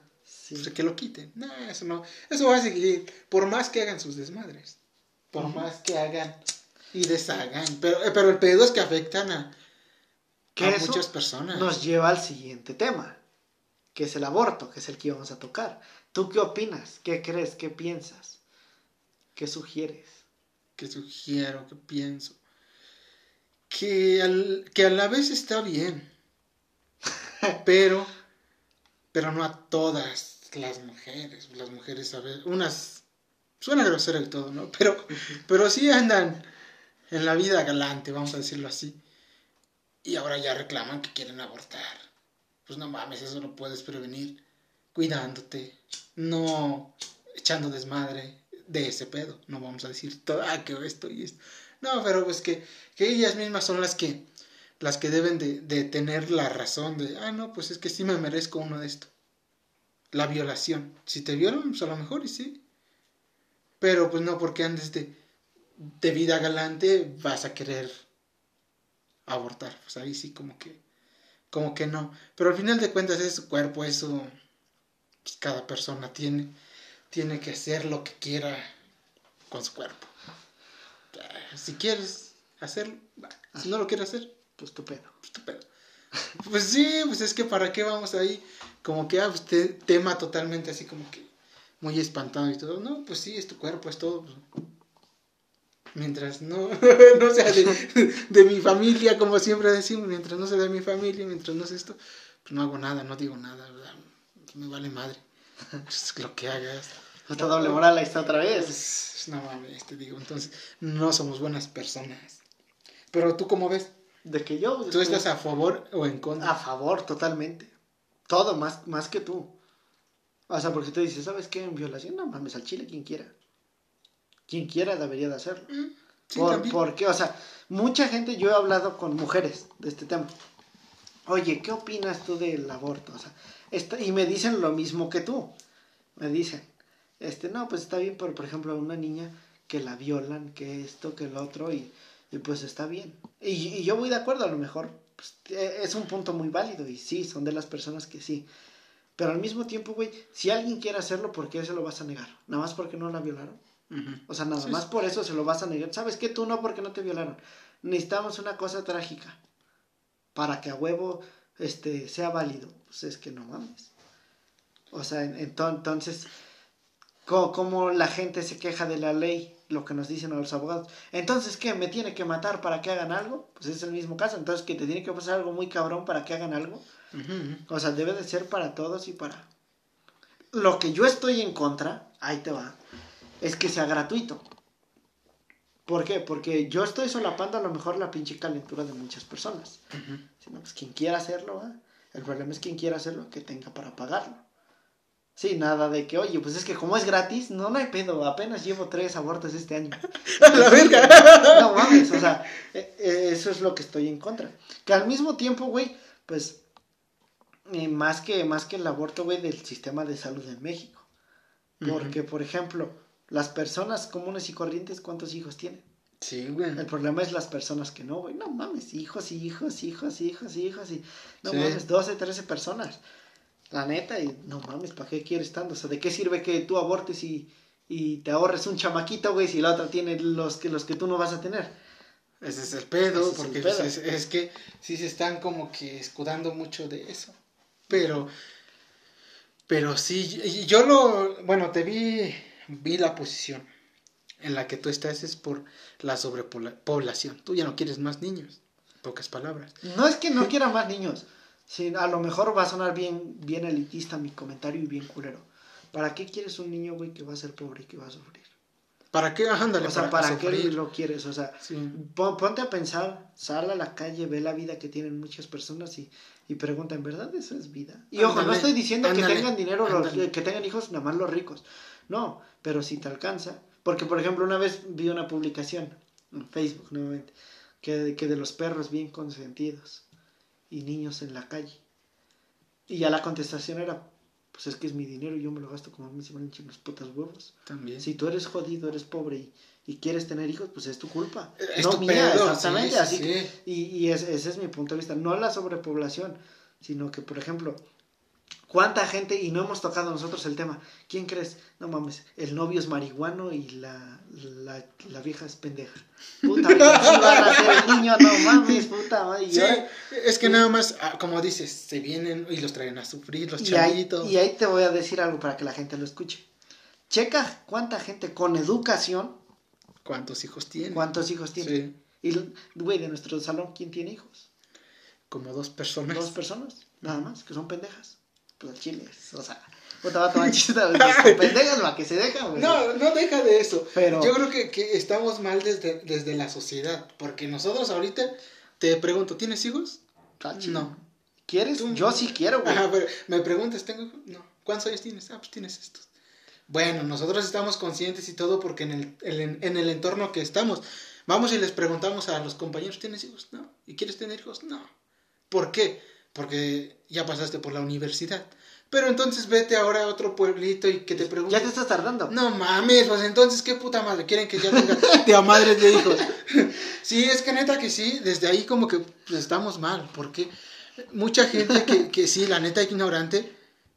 Pues, que lo quiten. No, eso no. Eso va a seguir. Por más que hagan sus desmadres. Por más que hagan y deshagan. Pero, eh, pero el pedo es que afectan a, muchas personas. Nos lleva al siguiente tema. Que es el aborto, que es el que íbamos a tocar. ¿Tú qué opinas? ¿Qué crees? ¿Qué piensas? ¿Qué sugieres? ¿Qué sugiero? ¿Qué pienso? Que, al, que a la vez está bien. <laughs> pero, pero no a todas las mujeres, las mujeres a ver, unas suena grosero y todo, ¿no? Pero, pero sí andan en la vida galante, vamos a decirlo así. Y ahora ya reclaman que quieren abortar. Pues no mames, eso lo puedes prevenir cuidándote, no echando desmadre de ese pedo. No vamos a decir todo, ah, que esto y esto. No, pero pues que, que ellas mismas son las que las que deben de, tener la razón de, ah, no, pues es que sí me merezco uno de esto la violación. Si te violan, pues a lo mejor y sí. Pero pues no porque andes de, de vida galante vas a querer abortar. Pues ahí sí como que, como que no. Pero al final de cuentas es su cuerpo, eso pues, cada persona tiene, tiene que hacer lo que quiera con su cuerpo. Si quieres hacerlo, si no lo quieres hacer, pues tu pedo. Pues, tu pedo. <laughs> pues sí, pues es que para qué vamos ahí como que, ah, usted tema totalmente así como que muy espantado y todo. No, pues sí, es tu cuerpo, es todo. Pues. Mientras no, <laughs> no sea de, mi familia, como siempre decimos, mientras no sea de mi familia, mientras no sea esto, pues no hago nada, no digo nada, ¿verdad? Me vale madre. Es lo que hagas. <laughs> Hasta doble moral ahí está otra vez. Pues, no mames, te digo, entonces no somos buenas personas. Pero tú cómo ves? De que yo. ¿Tú estás a favor o en contra? A favor, totalmente. Todo, más, más que tú. O sea, porque te dices, ¿sabes qué? En violación, no mames, al chile quien quiera. Quien quiera debería de hacerlo. Por, porque, o sea, mucha gente, yo he hablado con mujeres de este tema. Oye, ¿qué opinas tú del aborto? O sea, y me dicen lo mismo que tú. Me dicen, este, no, pues está bien, pero por ejemplo, una niña que la violan, que esto, que el otro, y, y pues está bien. Y, y, yo voy de acuerdo, a lo mejor pues, eh, es un punto muy válido y sí, son de las personas que sí. Pero al mismo tiempo, güey, si alguien quiere hacerlo, ¿por qué se lo vas a negar? ¿Nada más porque no la violaron? O sea, nada más por eso se lo vas a negar. ¿Sabes qué? Tú no porque no te violaron. Necesitamos una cosa trágica para que a huevo este, sea válido. Pues es que no mames. O sea, entonces, ¿cómo, la gente se queja de la ley lo que nos dicen a los abogados. Entonces, ¿qué? ¿Me tiene que matar para que hagan algo? Pues es el mismo caso. Entonces, ¿que te tiene que pasar algo muy cabrón para que hagan algo? O sea, debe de ser para todos y para... Lo que yo estoy en contra, ahí te va, es que sea gratuito. ¿Por qué? Porque yo estoy solapando a lo mejor la pinche calentura de muchas personas. pues quien quiera hacerlo, el problema es quien quiera hacerlo que tenga para pagarlo. Sí, nada de que, oye, pues es que como es gratis, no, no hay pedo, apenas llevo tres abortos este año. <laughs> la verga! No mames, o sea, e, e, eso es lo que estoy en contra. Que al mismo tiempo, güey, pues, más, que, más que el aborto, güey, del sistema de salud en México. Porque, por ejemplo, las personas comunes y corrientes, ¿cuántos hijos tienen? Sí, güey. El problema es las personas que no, güey. No mames, hijos y hijos, hijos, hijos, hijos. Y, no mames, 12, 13 personas. La neta, y no mames, ¿para qué quieres tanto? O sea, ¿de qué sirve que tú abortes y, y te ahorres un chamaquito, güey, si la otra tiene los que, los que tú no vas a tener? Ese es el pedo, porque pues, Es, que sí se están como que escudando mucho de eso. Pero, pero sí, yo lo, bueno, te vi, vi la posición en la que tú estás es por la sobrepoblación. Tú ya no quieres más niños, pocas palabras. No es que no quiera más niños. Sí, a lo mejor va a sonar bien, bien elitista mi comentario y bien culero. ¿Para qué quieres un niño, güey, que va a ser pobre y que va a sufrir? ¿Para qué? Ándale, o sea, ¿para, qué lo quieres? O sea, ponte a pensar, sal a la calle, ve la vida que tienen muchas personas y, y pregunta, ¿en verdad eso es vida? Y ojo, no estoy diciendo que tengan dinero, los, que tengan hijos, nada más los ricos. No, pero si te alcanza. Porque, por ejemplo, una vez vi una publicación en Facebook nuevamente, que, que de los perros bien consentidos y niños en la calle. Y ya la contestación era, pues es que es mi dinero y yo me lo gasto como a mí se me hinchan los putas huevos. También. Si tú eres jodido, eres pobre y, y quieres tener hijos, pues es tu culpa. no mía, exactamente. así y, y ese, ese es mi punto de vista. No la sobrepoblación, sino que, por ejemplo, ¿Cuánta gente, y no hemos tocado nosotros el tema, ¿quién crees? No mames, el novio es marihuano y la, la, la vieja es pendeja. Puta, <laughs> si van a ser el niño, no mames, puta. sí, es que nada más, ah, como dices, se vienen y los traen a sufrir, los chavitos. y ahí te voy a decir algo para que la gente lo escuche. Checa cuánta gente con educación. ¿Cuántos hijos tiene? ¿Cuántos hijos tiene? Sí. Y, güey, de nuestro salón, ¿quién tiene hijos? Como dos personas. Dos personas, nada más, que son pendejas los chiles. O sea, puta va a pendejas la que se deja, güey. No, no deja de eso. Pero... Yo creo que, que estamos mal desde, desde la sociedad. Porque nosotros ahorita te pregunto, ¿tienes hijos? No. ¿Quieres? Yo sí quiero, güey. Ajá, pero me preguntas, ¿tengo hijos? No. ¿Cuántos años tienes? Ah, pues tienes estos. Bueno, nosotros estamos conscientes y todo porque en el, en el entorno que estamos, vamos y les preguntamos a los compañeros, ¿tienes hijos? No. ¿Y quieres tener hijos? No. ¿Por qué? Porque ya pasaste por la universidad. Pero entonces vete ahora a otro pueblito y que te pregunten. Ya te estás tardando. No mames, pues entonces qué puta madre. Quieren que ya tenga de a madres de hijos. <laughs> sí, es que neta que sí, desde ahí como que pues, estamos mal. Porque mucha gente que, que sí, la neta ignorante,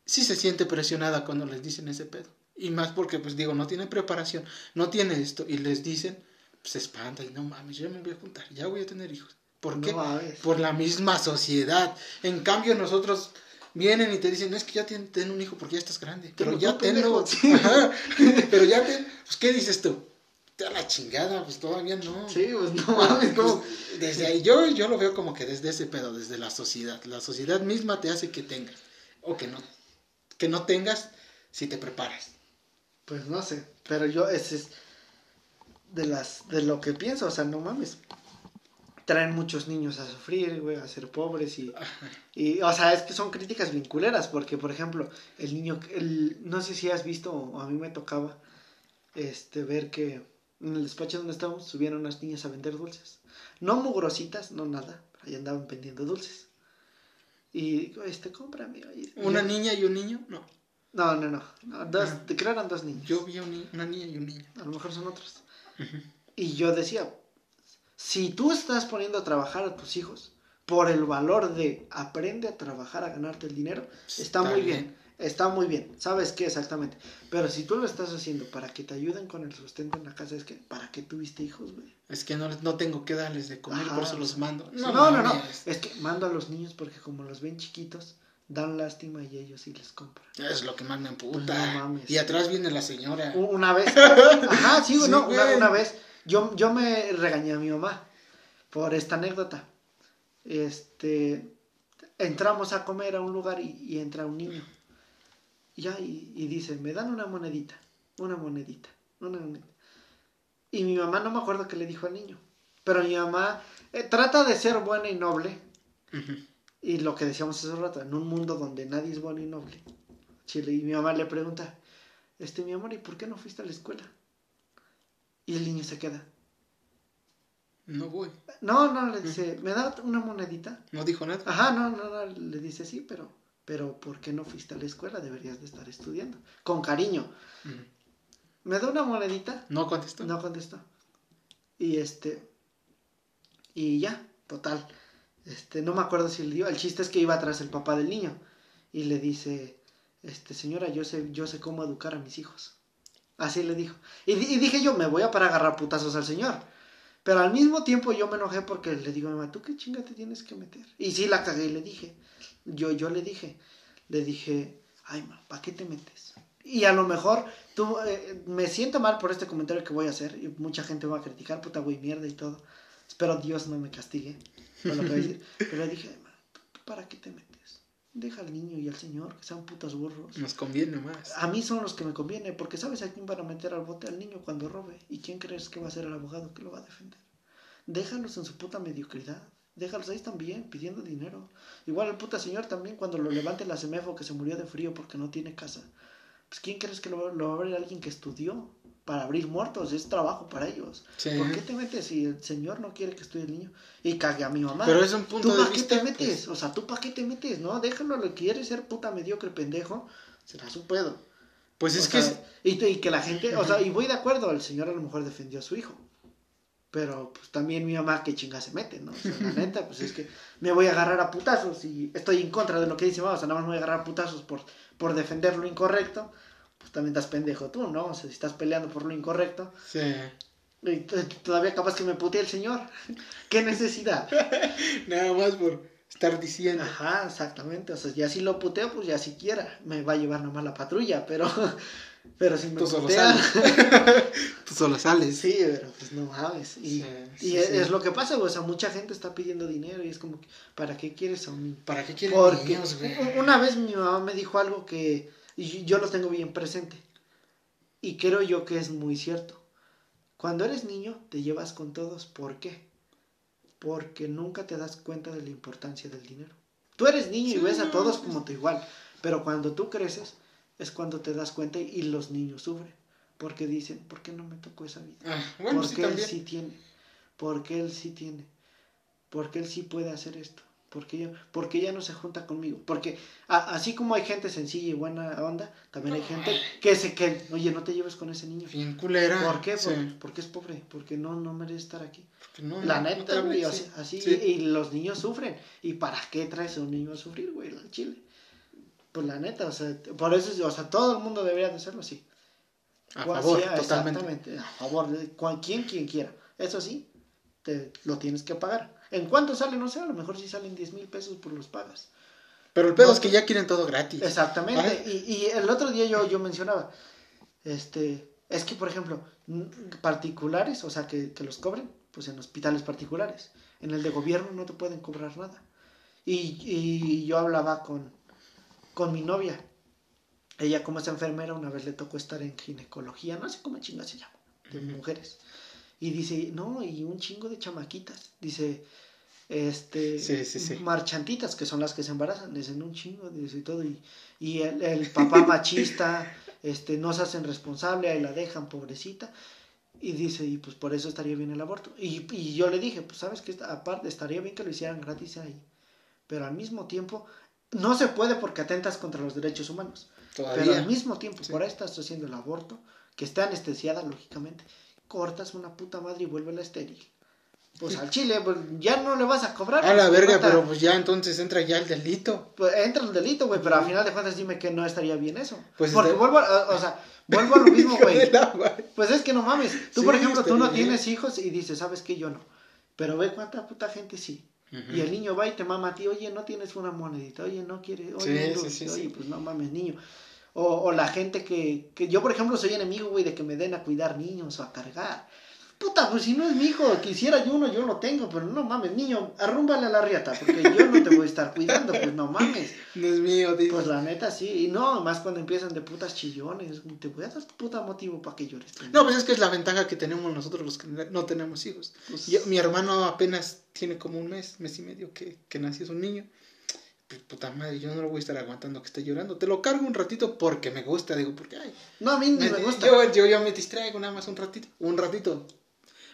sí se siente presionada cuando les dicen ese pedo. Y más porque, pues digo, no tiene preparación, no tiene esto. Y les dicen, pues se espanta y no mames, yo me voy a juntar, ya voy a tener hijos. ¿Por qué? Por la misma sociedad. En cambio, nosotros vienen y te dicen, es que ya ten, un hijo porque ya estás grande. <laughs> Pero, ya tengo. pero ya ten. Pues, ¿qué dices tú? Te da la chingada, pues todavía no. Sí, pues no mames. Pues, desde ahí, yo, yo lo veo como que desde ese pedo, desde la sociedad. La sociedad misma te hace que tengas. O que no. Que no tengas si te preparas. Pues no sé. Pero yo, ese es de las de lo que pienso, o sea, no mames traen muchos niños a sufrir, güey, a ser pobres y, y, o sea, es que son críticas vinculeras, porque, por ejemplo, el niño, el, no sé si has visto, o a mí me tocaba, este, ver que en el despacho donde estábamos subieron unas niñas a vender dulces. No mugrositas, no nada, ahí andaban vendiendo dulces. Y, este, cómprame. ¿Una niña y un niño? No. No, no, no, dos, te creo eran dos niños. Yo vi una niña y un niño. A lo mejor son otros. Y yo decía, si tú estás poniendo a trabajar a tus hijos por el valor de aprende a trabajar a ganarte el dinero, está, muy bien. Está muy bien, sabes qué exactamente. Pero si tú lo estás haciendo para que te ayuden con el sustento en la casa, es que ¿para qué tuviste hijos, güey? Es que no, no tengo que darles de comer, por eso los mando. No, no, no, no, Es que mando a los niños porque como los ven chiquitos, dan lástima y ellos sí les compran. Es lo que más me emputa. Y atrás viene la señora. Una vez. <laughs> Ajá, sí, no, una, una, vez. Yo, yo me regañé a mi mamá por esta anécdota. Este, entramos a comer a un lugar y, entra un niño. Y, ya, y, dice, me dan una monedita, una monedita, una monedita. Y mi mamá no me acuerdo qué le dijo al niño. Pero mi mamá eh, trata de ser buena y noble. Y lo que decíamos hace rato, en un mundo donde nadie es bueno y noble. Chile, y mi mamá le pregunta, este mi amor, ¿y por qué no fuiste a la escuela? Y el niño se queda. No voy. No, no, le dice, ¿me da una monedita? No dijo nada. Ajá, no, no, no, le dice sí, pero pero ¿por qué no fuiste a la escuela? Deberías de estar estudiando. Con cariño. ¿Me da una monedita? No contestó. No contestó. Y este. Y ya, total. Este, no me acuerdo si le dio. El chiste es que iba atrás el papá del niño. Y le dice, este, señora, yo sé, yo sé cómo educar a mis hijos. Así le dijo. Y, y dije yo, me voy a para agarrar putazos al señor. Pero al mismo tiempo yo me enojé porque le digo a mi mamá, ¿tú qué chinga te tienes que meter? Y sí la cagué y le dije, yo, yo le dije, le dije, ay, ma, ¿para qué te metes? Y a lo mejor tú, eh, me siento mal por este comentario que voy a hacer y mucha gente va a criticar, puta güey, mierda y todo. Espero Dios no me castigue por lo que voy a decir. <laughs> Pero le dije, ma, ¿para qué te metes? Deja al niño y al señor, que sean putas burros. Nos conviene más. A mí son los que me conviene, porque sabes a quién van a meter al bote al niño cuando robe. ¿Y quién crees que va a ser el abogado que lo va a defender? Déjalos en su puta mediocridad. Déjalos ahí también, pidiendo dinero. Igual el puta señor también, cuando lo levante la semefo que se murió de frío porque no tiene casa. Pues ¿quién crees que lo, va a abrir alguien que estudió? Para abrir muertos, es trabajo para ellos. ¿Por qué te metes si el señor no quiere que estudie el niño? Y cague a mi mamá. Pero es un punto ¿Tú para qué te metes? Pues. O sea, ¿tú para qué te metes? No, déjalo, lo quiere ser puta mediocre pendejo, será su pedo. Pues es que... y, y, que la gente, o sea, y voy de acuerdo, el señor a lo mejor defendió a su hijo. Pero pues también mi mamá que chinga se mete, ¿no? O sea, la <laughs> neta, pues es que me voy a agarrar a putazos y estoy en contra de lo que dice mamá, o sea, nada más me voy a agarrar a putazos por, por defender lo incorrecto, pues también estás pendejo tú, ¿no? O sea, si estás peleando por lo incorrecto. Sí. Y todavía capaz que me putee el señor. <laughs> ¿Qué necesidad? <laughs> nada más por estar diciendo. Ajá, exactamente. O sea, ya si lo puteo, pues ya siquiera me va a llevar nomás la patrulla, pero <laughs> pero si me Tú solo sales. Tú solo sales. Sí, pero pues no mames. Y, y es, lo que pasa, O sea, mucha gente está pidiendo dinero y es como, ¿para qué quieres a un niño? ¿Para qué quieres Porque Una vez mi mamá me dijo algo que yo lo tengo bien presente. Y creo yo que es muy cierto. Cuando eres niño, te llevas con todos. ¿Por qué? Porque nunca te das cuenta de la importancia del dinero. Tú eres niño y ves a todos como tu igual. Pero cuando tú creces, es cuando te das cuenta y los niños sufren. Porque dicen, ¿por qué no me tocó esa vida? Ah, porque él sí tiene. Porque él sí tiene. Porque él sí puede hacer esto. Porque ella, porque ella no se junta conmigo. Porque así como hay gente sencilla y buena onda, también hay gente que se que, oye, no te lleves con ese niño. Bien culera. ¿Por qué? porque es pobre. Porque no, no merece estar aquí. La neta, güey, así. Y, los niños sufren. ¿Y para qué traes a un niño a sufrir, güey, al chile? Pues la neta, o sea, por eso, o sea, todo el mundo debería de hacerlo así. A favor, totalmente. A favor, de quien quien quiera. Eso sí, te lo tienes que pagar. ¿En cuánto sale? No sé, a lo mejor si salen 10 mil pesos, por los pagas. Pero el pedo es que ya quieren todo gratis. Exactamente. Y, y, el otro día yo, yo mencionaba, este, es que, por ejemplo, particulares, o sea, que, que los cobren, pues en hospitales particulares. En el de gobierno no te pueden cobrar nada. Y, y yo hablaba con, con mi novia. Ella como es enfermera, una vez le tocó estar en ginecología, no sé cómo chinga se llama, de mujeres. Y dice, no, y un chingo de chamaquitas. Dice, este, marchantitas, que son las que se embarazan, dicen un chingo, dice todo. Y, y el, papá <laughs> machista, este, no se hacen responsable, ahí la dejan, pobrecita. Y dice, y pues por eso estaría bien el aborto. Y, y yo le dije, pues sabes que aparte estaría bien que lo hicieran gratis ahí. Pero al mismo tiempo, no se puede porque atentas contra los derechos humanos. Pero al mismo tiempo, por ahí estás haciendo el aborto, que está anestesiada, lógicamente. Cortas una puta madre y vuelve la estéril. Pues al chile, pues ya no le vas a cobrar. A la verga, pero pues ya entonces entra ya el delito. Pues entra el delito, güey, pero al final de cuentas dime que no estaría bien eso. Pues Porque vuelvo a, o sea, vuelvo a lo mismo, <laughs> güey. pues es que no mames. Tú, por ejemplo, tú no tienes hijos y dices, ¿sabes qué? Yo no. Pero ve cuánta puta gente sí. Y el niño va y te mama a ti, oye, no tienes una monedita, oye, no quiere, oye, oye pues no mames, niño. O, o la gente que, que yo, por ejemplo, soy enemigo, güey, de que me den a cuidar niños o a cargar. Puta, pues si no es mi hijo, quisiera yo uno, yo lo tengo, pero no mames, niño, arrúmbale a la riata, porque yo no te voy a estar cuidando, pues no mames. <laughs> No es mío, tío. Pues la neta sí, y no, más cuando empiezan de putas chillones, te voy a dar puta motivo para que llores. No, pues es que es la ventaja que tenemos nosotros los que no tenemos hijos. Pues mi hermano apenas tiene como un mes, mes y medio que, que nació, es un niño. Pues, puta madre, yo no lo voy a estar aguantando que esté llorando. Te lo cargo un ratito porque me gusta, digo, porque, ay. No, a mí me, me gusta. Yo, yo, yo me distraigo nada más un ratito, un ratito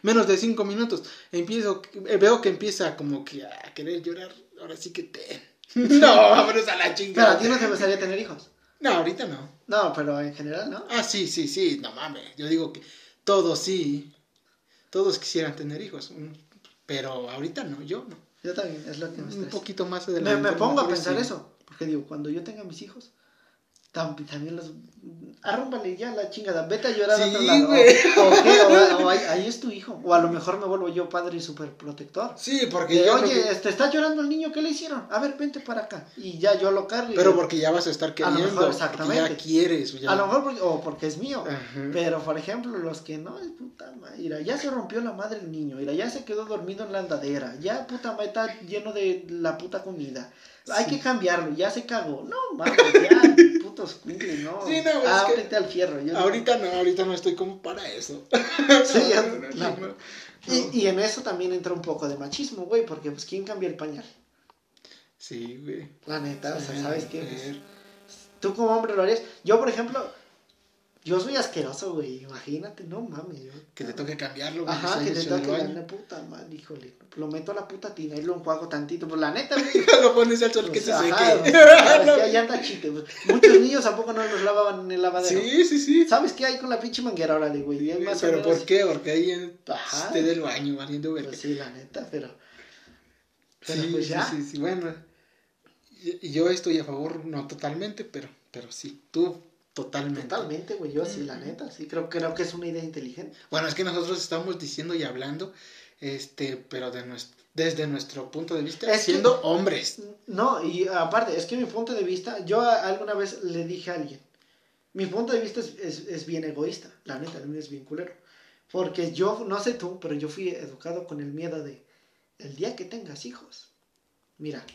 menos de cinco minutos, empiezo, eh, veo que empieza como que a querer llorar, ahora sí que te... <laughs> no, vámonos a la chingada. Pero a ti no te gustaría tener hijos. No, ahorita no. No, pero en general, ¿no? Ah, sí, sí, sí, no mames. Yo digo que todos sí. Todos quisieran tener hijos. Pero ahorita no, yo no. Yo también, es lo que me Un poquito más adelante. Me, me pongo a pensar eso. Porque digo, cuando yo tenga mis hijos, también los. Arrúmbale ya la chingada. Vete a llorar a otro lado. O, ahí, es tu hijo. O a lo mejor me vuelvo yo padre y súper protector. Sí, porque yo. Oye, este, está llorando el niño, ¿qué le hicieron? A ver, vente para acá. Y ya yo lo cargo. Pero porque ya vas a estar queriendo. A lo mejor, exactamente. Ya quieres. A lo mejor porque, o porque es mío. Pero, por ejemplo, los que no, puta madre. Ya se rompió la madre el niño. Mira, ya se quedó dormido en la andadera. Ya, puta madre, está lleno de la puta comida. Hay que cambiarlo, ya se cagó. No, mames, ya, <laughs> putos cumples, no. Sí, no, ah, al fierro. ahorita no, ahorita no estoy como para eso. <laughs> sí, <laughs> y, y, en eso también entra un poco de machismo, güey, porque pues ¿quién cambia el pañal? Sí, güey. La neta, o sea, ¿sabes qué? Pues, tú como hombre lo harías. Yo, por ejemplo, yo soy asqueroso, güey. Imagínate, no mames. que te toque cambiarlo, güey. Ajá, que te toque la puta madre, híjole. Lo meto a la puta tina y lo enjuago tantito. Pues la neta, güey. <laughs> lo pones al sol que pues, se seque. <laughs> es que ahí anda chiste, güey. Muchos niños ¿a poco no los lavaban en el lavadero. Sí, sí, sí. ¿Sabes qué hay con la pinche manguera? Órale, güey. Sí, pero ¿por qué? Porque ahí en... Ajá. Te del baño, valiendo, güey. Pues sí, la neta, pero. Pero sí, pues ya. Sí, sí, sí. Bueno. Yo estoy a favor, no totalmente, pero, pero sí. Tú Totalmente. Totalmente, güey. Yo sí, la neta, sí, creo, creo que es una idea inteligente. Bueno, es que nosotros estamos diciendo y hablando, este, pero de desde nuestro punto de vista, siendo hombres. No, y aparte, es que mi punto de vista, yo alguna vez le dije a alguien, mi punto de vista es, es, bien egoísta, la neta, es bien culero. Porque yo, no sé tú, pero yo fui educado con el miedo de, el día que tengas hijos, mira,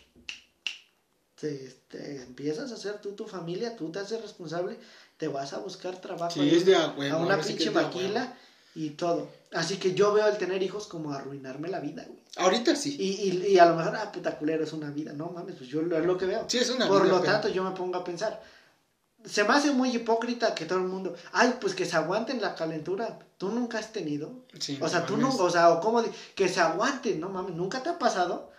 te, empiezas a hacer tú tu familia, tú te haces responsable, te vas a buscar trabajo a, una pinche maquila y todo. Así que yo veo el tener hijos como arruinarme la vida, güey. Ahorita sí. Y, y, y a lo mejor, ah, puta culero, es una vida. No mames, pues yo es lo que veo. Sí, es una Por lo tanto, yo me pongo a pensar. Se me hace muy hipócrita que todo el mundo, ay, pues que se aguanten la calentura. Tú nunca has tenido. Sí, o sea, tú no, o sea, o como, que se aguanten, no mames, nunca te ha pasado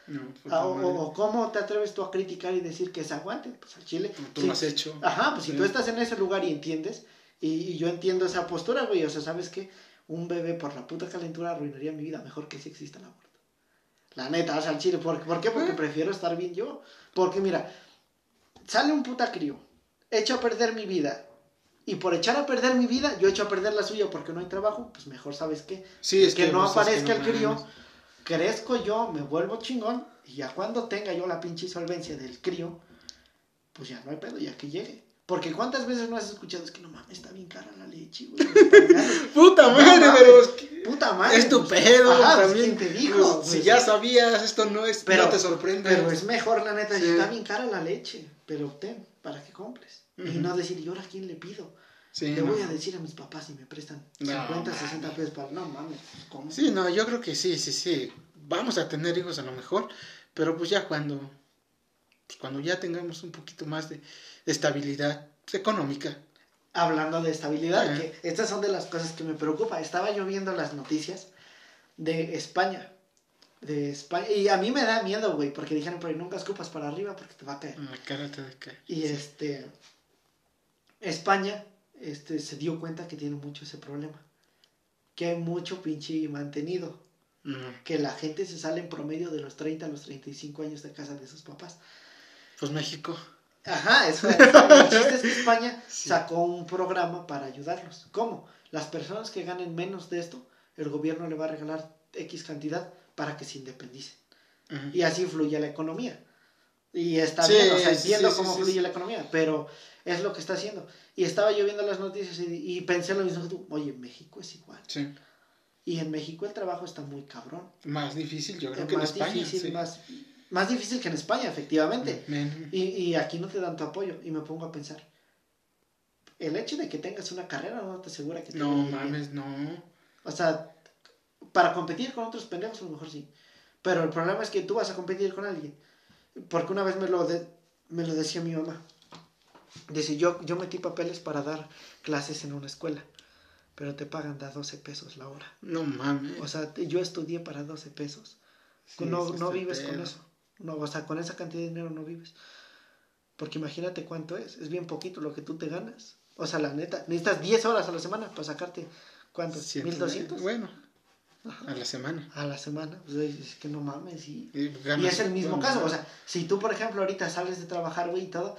pues, ah, o, cómo te atreves tú a criticar y decir que se aguante, pues al chile. Tú lo has hecho. Ajá, pues si tú estás en ese lugar y entiendes, y, yo entiendo esa postura, güey, o sea, ¿sabes qué? Un bebé por la puta calentura arruinaría mi vida, mejor que si exista el aborto. La neta, o sea, al chile, ¿por, ¿por qué? Porque prefiero estar bien yo. Porque mira, sale un puta crío, echo a perder mi vida, y por echar a perder mi vida, yo echo a perder la suya porque no hay trabajo, pues mejor sabes qué. Sí, es que, no pues, aparezca el crío crezco yo, me vuelvo chingón, y ya cuando tenga yo la pinche solvencia del crío, pues ya no hay pedo, ya que llegue. Porque cuántas veces no has escuchado, es que no mames, está bien cara la leche, güey. <laughs> puta madre, pero es que... Puta madre. Es tu pues, pedo, pues, también. te dijo? si pues, ya sabías, esto no es, pero, no te sorprende. Pero es mejor, la neta, está bien cara la leche, pero ten, para que compres. Y no decir, ¿y ahora quién le pido? le voy a decir a mis papás si me prestan 50, 60 pesos para... No mames, ¿cómo? Sí, no, yo creo que sí, sí, sí. Vamos a tener hijos a lo mejor, pero pues ya cuando, pues cuando ya tengamos un poquito más de, estabilidad económica. Hablando de estabilidad, que estas son de las cosas que me preocupa. Estaba yo viendo las noticias de España. De España. Y a mí me da miedo, güey, porque dijeron, pero nunca escupas para arriba porque te va a caer. La cara te va a caer. Y este. España este, se dio cuenta que tiene mucho ese problema. Que hay mucho pinche mantenido. Que la gente se sale en promedio de los 30 a los 35 años de casa de sus papás. Pues México. Ajá, eso es. <laughs> El chiste es que España sacó un programa para ayudarlos. ¿Cómo? Las personas que ganen menos de esto, el gobierno le va a regalar X cantidad para que se independicen. Y así fluye la economía. Y está bien, o sea, entiendo cómo fluye la economía, pero es lo que está haciendo. Y estaba yo viendo las noticias y, pensé lo mismo que tú, oye, México es igual. Sí. Y en México el trabajo está muy cabrón. Más difícil, yo creo que en España. Difícil, más, más difícil que en España, efectivamente. Y, y aquí no te dan tu apoyo. Y me pongo a pensar, el hecho de que tengas una carrera no te asegura que te No mames, no. O sea, para competir con otros pendejos a lo mejor sí. Pero el problema es que tú vas a competir con alguien. Porque una vez me lo, me lo decía mi mamá. Dice, yo, yo metí papeles para dar clases en una escuela, pero te pagan da 12 pesos la hora. No mames. O sea, yo estudié para 12 pesos. no no vives con eso. No, o sea, con esa cantidad de dinero no vives. Porque imagínate cuánto es. Es bien poquito lo que tú te ganas. O sea, la neta, necesitas 10 horas a la semana para sacarte, ¿cuánto? ¿1200? Bueno, a la semana. A la semana. Pues es que no mames. Y, y, es el mismo caso. O sea, si tú, por ejemplo, ahorita sales de trabajar, güey, y todo,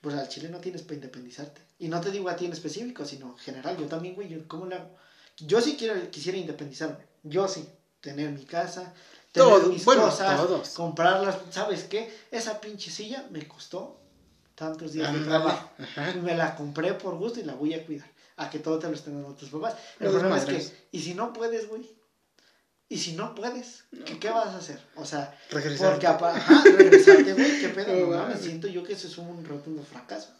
pues al chile no tienes para independizarte. Y no te digo a ti en específico, sino en general. Yo también, güey, yo, ¿cómo le hago? Yo sí quiero, quisiera independizarme. Yo sí. Tener mi casa, tener mis cosas, comprarlas. ¿Sabes qué? Esa pinche silla me costó tantos días de trabajo. Me la compré por gusto y la voy a cuidar. A que todo te lo estén dando tus papás. El problema es que, y si no puedes, güey, y si no puedes, ¿qué, vas a hacer? O sea, regresarte. porque ajá, regresarte, güey, qué pedo, <laughs> no, me siento yo que eso es un rotundo fracaso.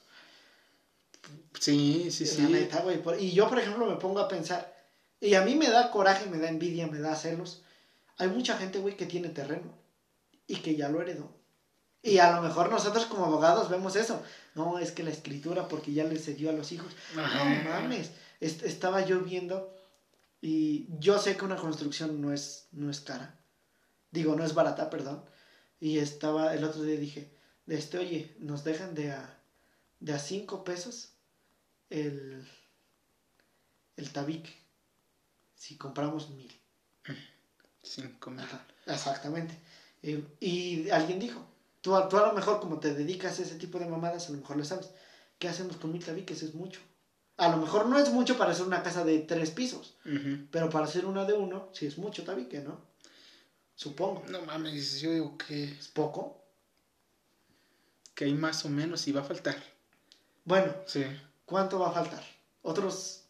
Sí, sí, sí. La neta, güey. Y yo, por ejemplo, me pongo a pensar, y a mí me da coraje, me da envidia, me da celos. Hay mucha gente, güey, que tiene terreno y que ya lo heredó. Y a lo mejor nosotros como abogados vemos eso. No, es que la escritura porque ya le cedió a los hijos. No mames. estaba yo viendo y yo sé que una construcción no es, no es cara. Digo, no es barata, perdón. Y estaba, el otro día dije, este, oye, nos dejan de a, de a cinco pesos el, el tabique. Si compramos mil. Cinco mil. exactamente. Y, alguien dijo, tú, tú a lo mejor como te dedicas a ese tipo de mamadas, a lo mejor lo sabes. ¿Qué hacemos con mil tabiques? Es mucho. A lo mejor no es mucho para hacer una casa de tres pisos, pero para hacer una de uno, sí es mucho tabique, ¿no? Supongo. No mames, yo digo que... ¿Es poco? Que hay más o menos y va a faltar. Bueno, sí. ¿cuánto va a faltar? ¿Otros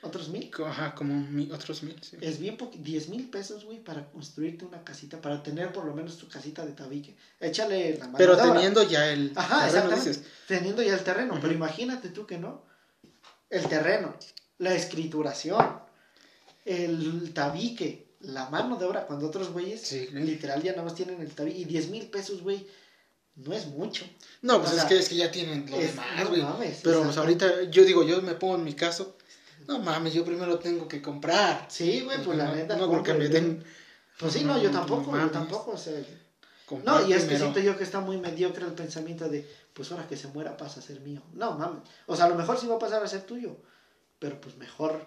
¿Otros mil? Ajá, como otros mil, sí. Es bien poquito, diez mil pesos, güey, para construirte una casita, para tener por lo menos tu casita de tabique. Échale la mano Pero teniendo ya el Ajá, terreno, dices. Teniendo ya el terreno, pero imagínate tú que no el terreno, la escrituración, el tabique, la mano de obra, cuando otros güeyes literal ya nada más tienen el tabique y 10 mil pesos, güey, no es mucho. No, pues es, que, es que ya tienen lo demás, güey. Pero pues ahorita, yo digo, yo me pongo en mi caso, no mames, yo primero tengo que comprar. Sí, güey, pues la neta. No, porque me den. Pues sí, no, yo tampoco, yo tampoco, o sea. No, y es que siento yo que está muy mediocre el pensamiento de, pues ahora que se muera pasa a ser mío. No, mames. O sea, a lo mejor sí va a pasar a ser tuyo, pero pues mejor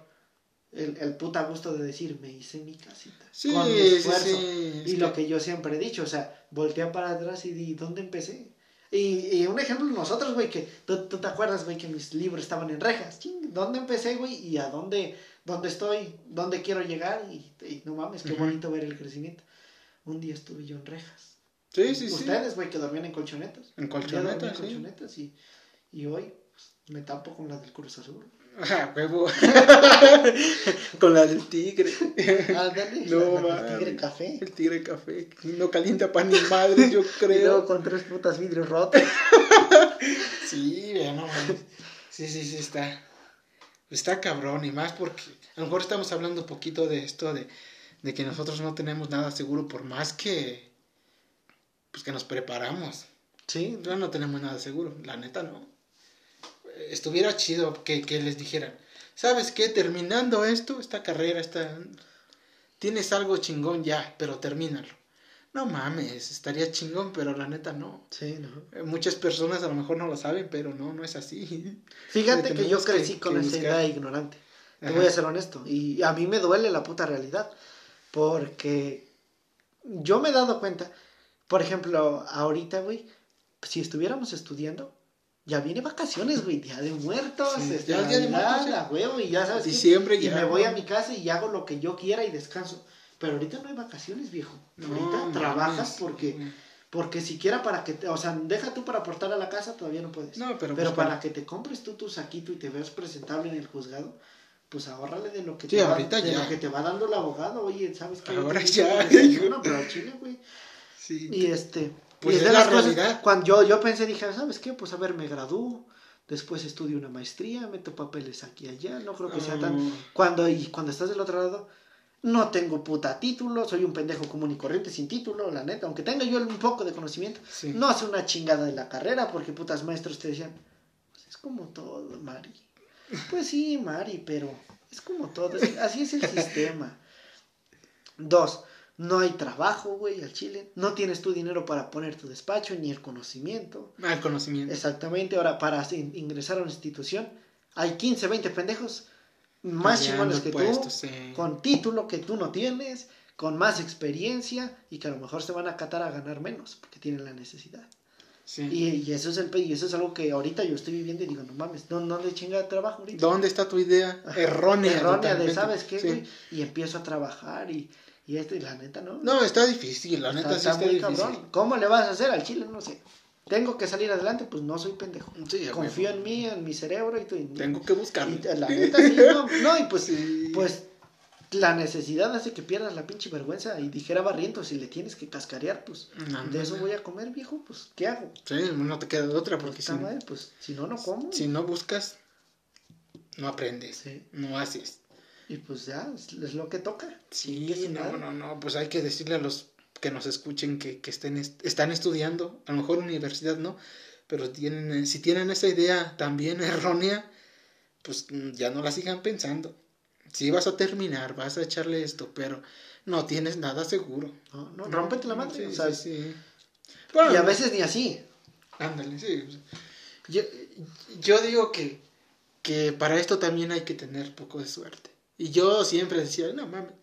el, el puta gusto de decir, me hice mi casita. Sí, con mi esfuerzo. y lo que... yo siempre he dicho, o sea, voltea para atrás y di, ¿dónde empecé? Y, y un ejemplo, nosotros, güey, que tú, te acuerdas, güey, que mis libros estaban en rejas. ¿Dónde empecé, güey? Y a dónde, dónde estoy, dónde quiero llegar. Y, no mames, qué bonito ver el crecimiento. Un día estuve yo en rejas. Sí, sí, Ustedes, güey, que dormían en colchonetas. En colchonetas, en colchonetas y, y hoy pues, me tapo con la del Cruz Azul. <laughs> Ah, huevo. <laughs> con la del tigre. <laughs> Ah, dale. No, la, el tigre café. El tigre café. No calienta pan ni madre, yo creo. con tres putas vidrios rotos. sí, vea, no Sí, sí, sí, está. Está cabrón, y más porque a lo mejor estamos hablando un poquito de esto de, de que nosotros no tenemos nada seguro, por más que pues que nos preparamos. Sí. No, no tenemos nada seguro, la neta no. Estuviera chido que, que les dijeran, ¿sabes qué? Terminando esto, esta carrera, esta... Tienes algo chingón ya, pero termínalo. No mames, estaría chingón, pero la neta no. Sí, no. Eh, muchas personas a lo mejor no lo saben, pero no, no es así. Fíjate que yo crecí con esa idea ignorante. Te voy a ser honesto. Y a mí me duele la puta realidad. Porque yo me he dado cuenta por ejemplo, ahorita, güey, si estuviéramos estudiando, ya viene vacaciones, güey, día de muertos, este, ya día de muertos, güey, y ya sabes. Diciembre y me voy a mi casa y hago lo que yo quiera y descanso. Pero ahorita no hay vacaciones, viejo. ahorita trabajas porque porque siquiera para que te, o sea, deja tú para aportar a la casa todavía no puedes. No, pero, pero pues para que te compres tú tu saquito y te veas presentable en el juzgado, pues ahórrale de lo que te va, de lo que te va dando el abogado, oye, ¿sabes qué? Ahora ya. No, pero Chile, güey. Y este. Pues es la realidad. cuando yo, yo pensé, dije, ¿sabes qué? Pues a ver, me gradúo, después estudio una maestría, meto papeles aquí y allá, no creo que sea tan. Ah. Cuando, y cuando estás del otro lado, no tengo puta título, soy un pendejo común y corriente sin título, la neta, aunque tenga yo un poco de conocimiento, no hace una chingada de la carrera, porque putas maestros te decían, pues es como todo, Mari. Pues sí, Mari, pero es como todo, así es el <laughs> sistema. Dos, no hay trabajo, güey, al Chile. No tienes tu dinero para poner tu despacho, ni el conocimiento. Ah, el conocimiento. Exactamente. Ahora, para ingresar a una institución, hay 15, 20 pendejos más chingones que tú, con título que tú no tienes, con más experiencia y que a lo mejor se van a catar a ganar menos porque tienen la necesidad. Y, eso es el y eso es algo que ahorita yo estoy viviendo y digo, no mames, no, no le chinga de trabajo ahorita. ¿Dónde está tu idea? Errónea. Errónea de, ¿sabes qué, Y empiezo a trabajar y, y esto, y la neta, ¿no? No, está difícil, la neta sí está, difícil. Cabrón. ¿Cómo le vas a hacer al chile? No sé. Tengo que salir adelante, pues no soy pendejo. Confío en mí, en mi cerebro y todo. Tengo que buscarlo. la neta sí, no, no y pues, pues la necesidad hace que pierdas la pinche vergüenza. Y dijera Barriento, si le tienes que cascarear, pues de eso voy a comer, viejo, pues ¿qué hago? Sí, no te queda de otra porque si, pues, si no, no como. Si no buscas, no aprendes, no haces. Y pues ya, es, lo que toca. Sí, no, no, no, pues hay que decirle a los que nos escuchen que, que estén, están estudiando, a lo mejor universidad no, pero tienen, si tienen esa idea también <laughs> errónea, pues ya no la sigan pensando sí vas a terminar, vas a echarle esto, pero no tienes nada seguro. No, no, rompete la madre. Sí, sí, y a veces ni así. Ándale, sí. Yo, yo digo que, que para esto también hay que tener poco de suerte. Y yo siempre decía, no mames,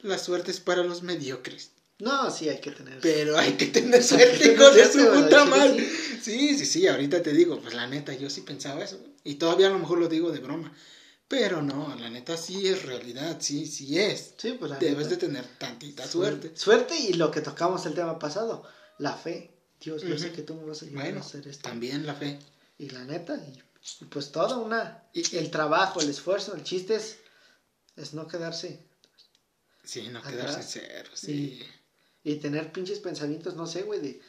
la suerte es para los mediocres. No, sí hay que tener. Pero hay que tener suerte <laughs> con eso, puta mal. Sí, sí, sí, ahorita te digo, pues la neta, yo sí pensaba eso. Y todavía a lo mejor lo digo de broma. Pero no, la neta sí es realidad, sí, sí es. Sí, pues la Debes de tener tantita suerte. Suerte y lo que tocamos el tema pasado, la fe. Dios, yo sé que tú me vas a ayudar a hacer esto. También la fe. Y la neta, y, pues todo una. Y, el trabajo, el esfuerzo, el chiste es, es no quedarse. Sí, no quedarse cero, sí. Y, y tener pinches pensamientos, no sé, güey, de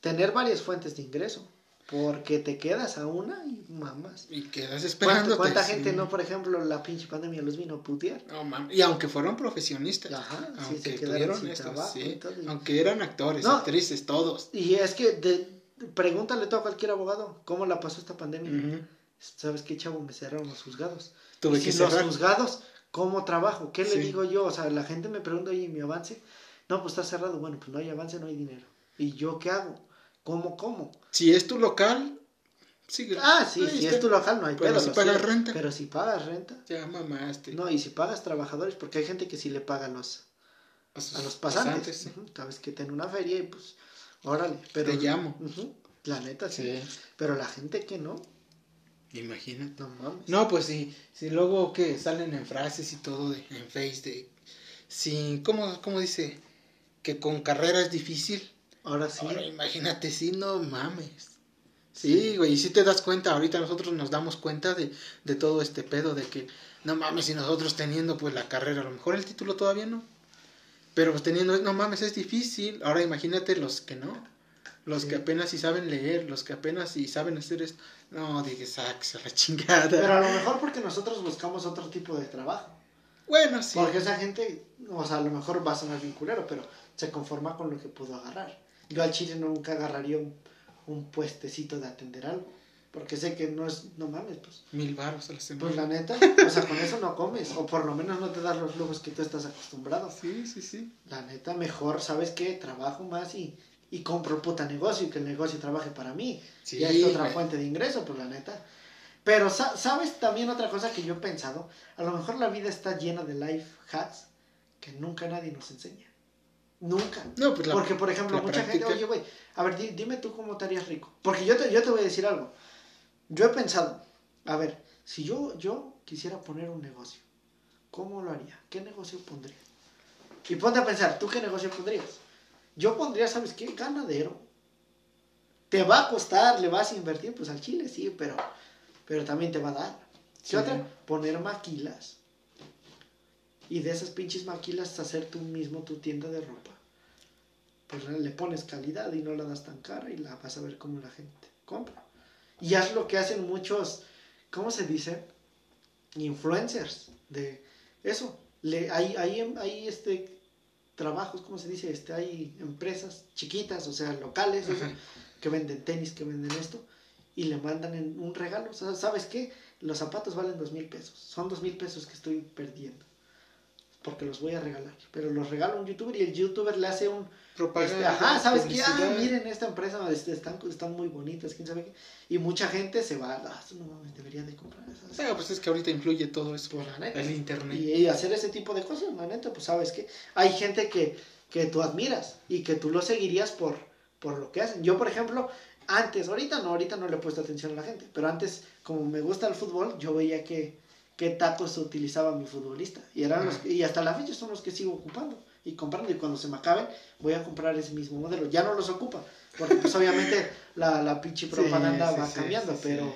tener varias fuentes de ingreso. Porque te quedas a una y mamas. Y quedas esperando. ¿Cuánta, gente no, por ejemplo, la pinche pandemia los vino a putear? No, mames. Y aunque fueron profesionistas. Ajá, aunque tuvieron esto, sí. Aunque eran actores, actrices, todos. Y es que de, pregúntale todo a cualquier abogado, ¿cómo la pasó esta pandemia? ¿Sabes qué, chavo? Me cerraron los juzgados. Tuve que los juzgados, ¿cómo trabajo? ¿Qué le digo yo? O sea, la gente me pregunta, oye, ¿mi avance? No, pues está cerrado. Bueno, pues no hay avance, no hay dinero. ¿Y yo qué hago? ¿Cómo, cómo? Si es tu local, sigue. Ah, sí, si es tu local no hay pero si pagas renta. Pero si pagas renta. Ya mamaste. No, y si pagas trabajadores, porque hay gente que sí le paga a los, a, los pasantes. Sabes que tiene una feria y pues, órale. Pero, Te llamo. la neta, sí. Pero la gente que no. Imagínate. No mames. No, pues sí, si luego que salen en frases y todo de, en Face de. Si, ¿cómo, ¿Cómo dice? Que con carrera es difícil Ahora sí. Ahora imagínate, si no mames. Sí, güey, y si te das cuenta, ahorita nosotros nos damos cuenta de, de todo este pedo, de que, no mames, y nosotros teniendo pues la carrera, a lo mejor el título todavía no, pero pues teniendo, no mames, es difícil. Ahora imagínate los que no, los que apenas si saben leer, los que apenas si saben hacer esto. No, dije, sax a la chingada. Pero a lo mejor porque nosotros buscamos otro tipo de trabajo. Bueno, sí. Porque esa gente, o sea, a lo mejor va a sonar bien culero, pero se conforma con lo que pudo agarrar. Yo al chile nunca agarraría un, puestecito de atender algo. Porque sé que no es, no mames, pues. Mil baros a la semana. Pues la neta, o sea, con eso no comes. O por lo menos no te das los lujos que tú estás acostumbrado. Sí, sí, sí. La neta, mejor, ¿sabes qué? Trabajo más y, y compro el puta negocio y que el negocio trabaje para mí. Sí, y hay otra fuente de ingreso, pues la neta. Pero, ¿sabes también otra cosa que yo he pensado? A lo mejor la vida está llena de life hacks que nunca nadie nos enseña. Nunca. No, pues Porque, por ejemplo, mucha gente, oye, güey, a ver, dime tú cómo te harías rico. Porque yo te, yo te voy a decir algo. Yo he pensado, a ver, si yo, yo quisiera poner un negocio, ¿cómo lo haría? ¿Qué negocio pondría? Y ponte a pensar, ¿tú qué negocio pondrías? Yo pondría, ¿sabes qué? Ganadero. Te va a costar, le vas a invertir, pues al chile sí, pero, pero también te va a dar. ¿Qué otra? Poner maquilas. Y de esas pinches maquilas hacer tú mismo tu tienda de ropa. Pues le pones calidad y no la das tan cara y la vas a ver cómo la gente compra. Y haz lo que hacen muchos, ¿cómo se dice? Influencers de eso. Le, hay, hay, hay este trabajos, ¿cómo se dice? Este, hay empresas chiquitas, o sea, locales, que venden tenis, que venden esto, y le mandan en un regalo. ¿sabes qué? Los zapatos valen dos mil pesos. Son dos mil pesos que estoy perdiendo porque los voy a regalar. Pero los regala un youtuber y el youtuber le hace un... Propaganda. Este, ajá, ¿sabes qué? Ah, miren esta empresa, este, están, están muy bonitas, quién sabe qué. Y mucha gente se va, ah, no mames, debería de comprar esas. sea, pues es que ahorita influye todo eso el internet. Y, hacer ese tipo de cosas, la neta, pues sabes que hay gente que, que tú admiras y que tú lo seguirías por, por lo que hacen. Yo, por ejemplo, antes, ahorita no, ahorita no le he puesto atención a la gente, pero antes, como me gusta el fútbol, yo veía que qué tacos utilizaba mi futbolista. Y, eran los, y hasta la fecha son los que sigo ocupando y comprando. Y cuando se me acaben, voy a comprar ese mismo modelo. Ya no los ocupa, porque pues obviamente <laughs> la, la pinche propaganda va cambiando, pero,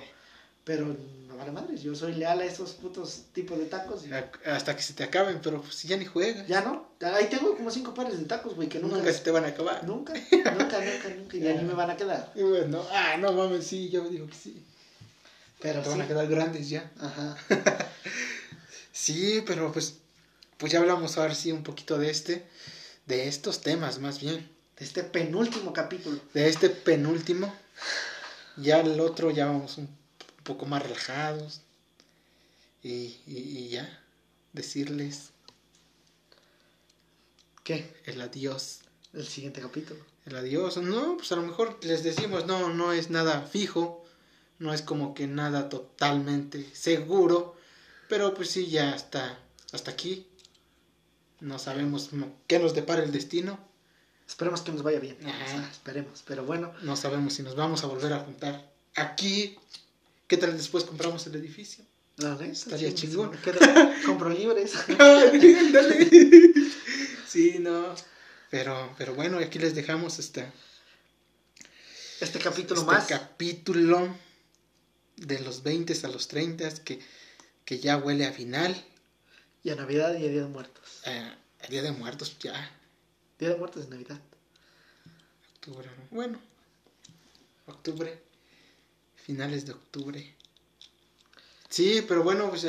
pero no vale madres. Yo soy leal a esos putos tipos de tacos. Hasta que se te acaben, pero pues ya ni juegas. Ya no. Ahí tengo como cinco pares de tacos, güey, que nunca, nunca se te van a acabar. Nunca, <laughs> nunca, nunca, nunca. Y ni me van a quedar. Y bueno, ah, no mames, sí, yo digo que sí. Pero te van a quedar grandes ya. Ajá. <laughs> sí, pero pues, pues ya hablamos ahora sí un poquito de este, de estos temas más bien. De este penúltimo capítulo. De este penúltimo. Ya el otro ya vamos un, poco más relajados. Y, y, ya, decirles. ¿Qué? El adiós. El siguiente capítulo. El adiós. No, pues a lo mejor les decimos, no, no es nada fijo no es como que nada totalmente seguro, pero pues sí, ya está hasta aquí. No sabemos qué nos depara el destino. Esperemos que nos vaya bien. esperemos, pero bueno. No sabemos si nos vamos a volver a juntar aquí. ¿Qué tal después compramos el edificio? No, Estaría chingón. <laughs> compro libres. <laughs> <laughs> sí, no. Pero, pero bueno, aquí les dejamos este, este capítulo este más. capítulo de los 20 a los 30 que, que ya huele a final. Y a Navidad y a Día de Muertos. Eh, a Día de Muertos ya. Día de Muertos es Navidad. Octubre, bueno. Octubre. Finales de octubre. Sí, pero bueno, pues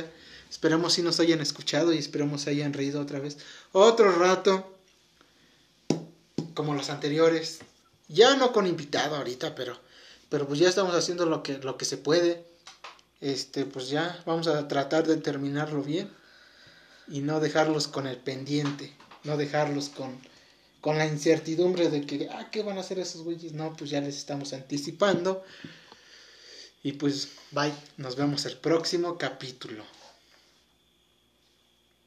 esperamos si nos hayan escuchado y esperamos se hayan reído otra vez. Otro rato. Como los anteriores. Ya no con invitado ahorita, pero pero pues ya estamos haciendo lo que, lo que se puede. Este, pues ya vamos a tratar de terminarlo bien y no dejarlos con el pendiente, no dejarlos con, con la incertidumbre de que, ah, ¿qué van a hacer esos güeyes? No, pues ya les estamos anticipando. Y pues, bye, nos vemos el próximo capítulo.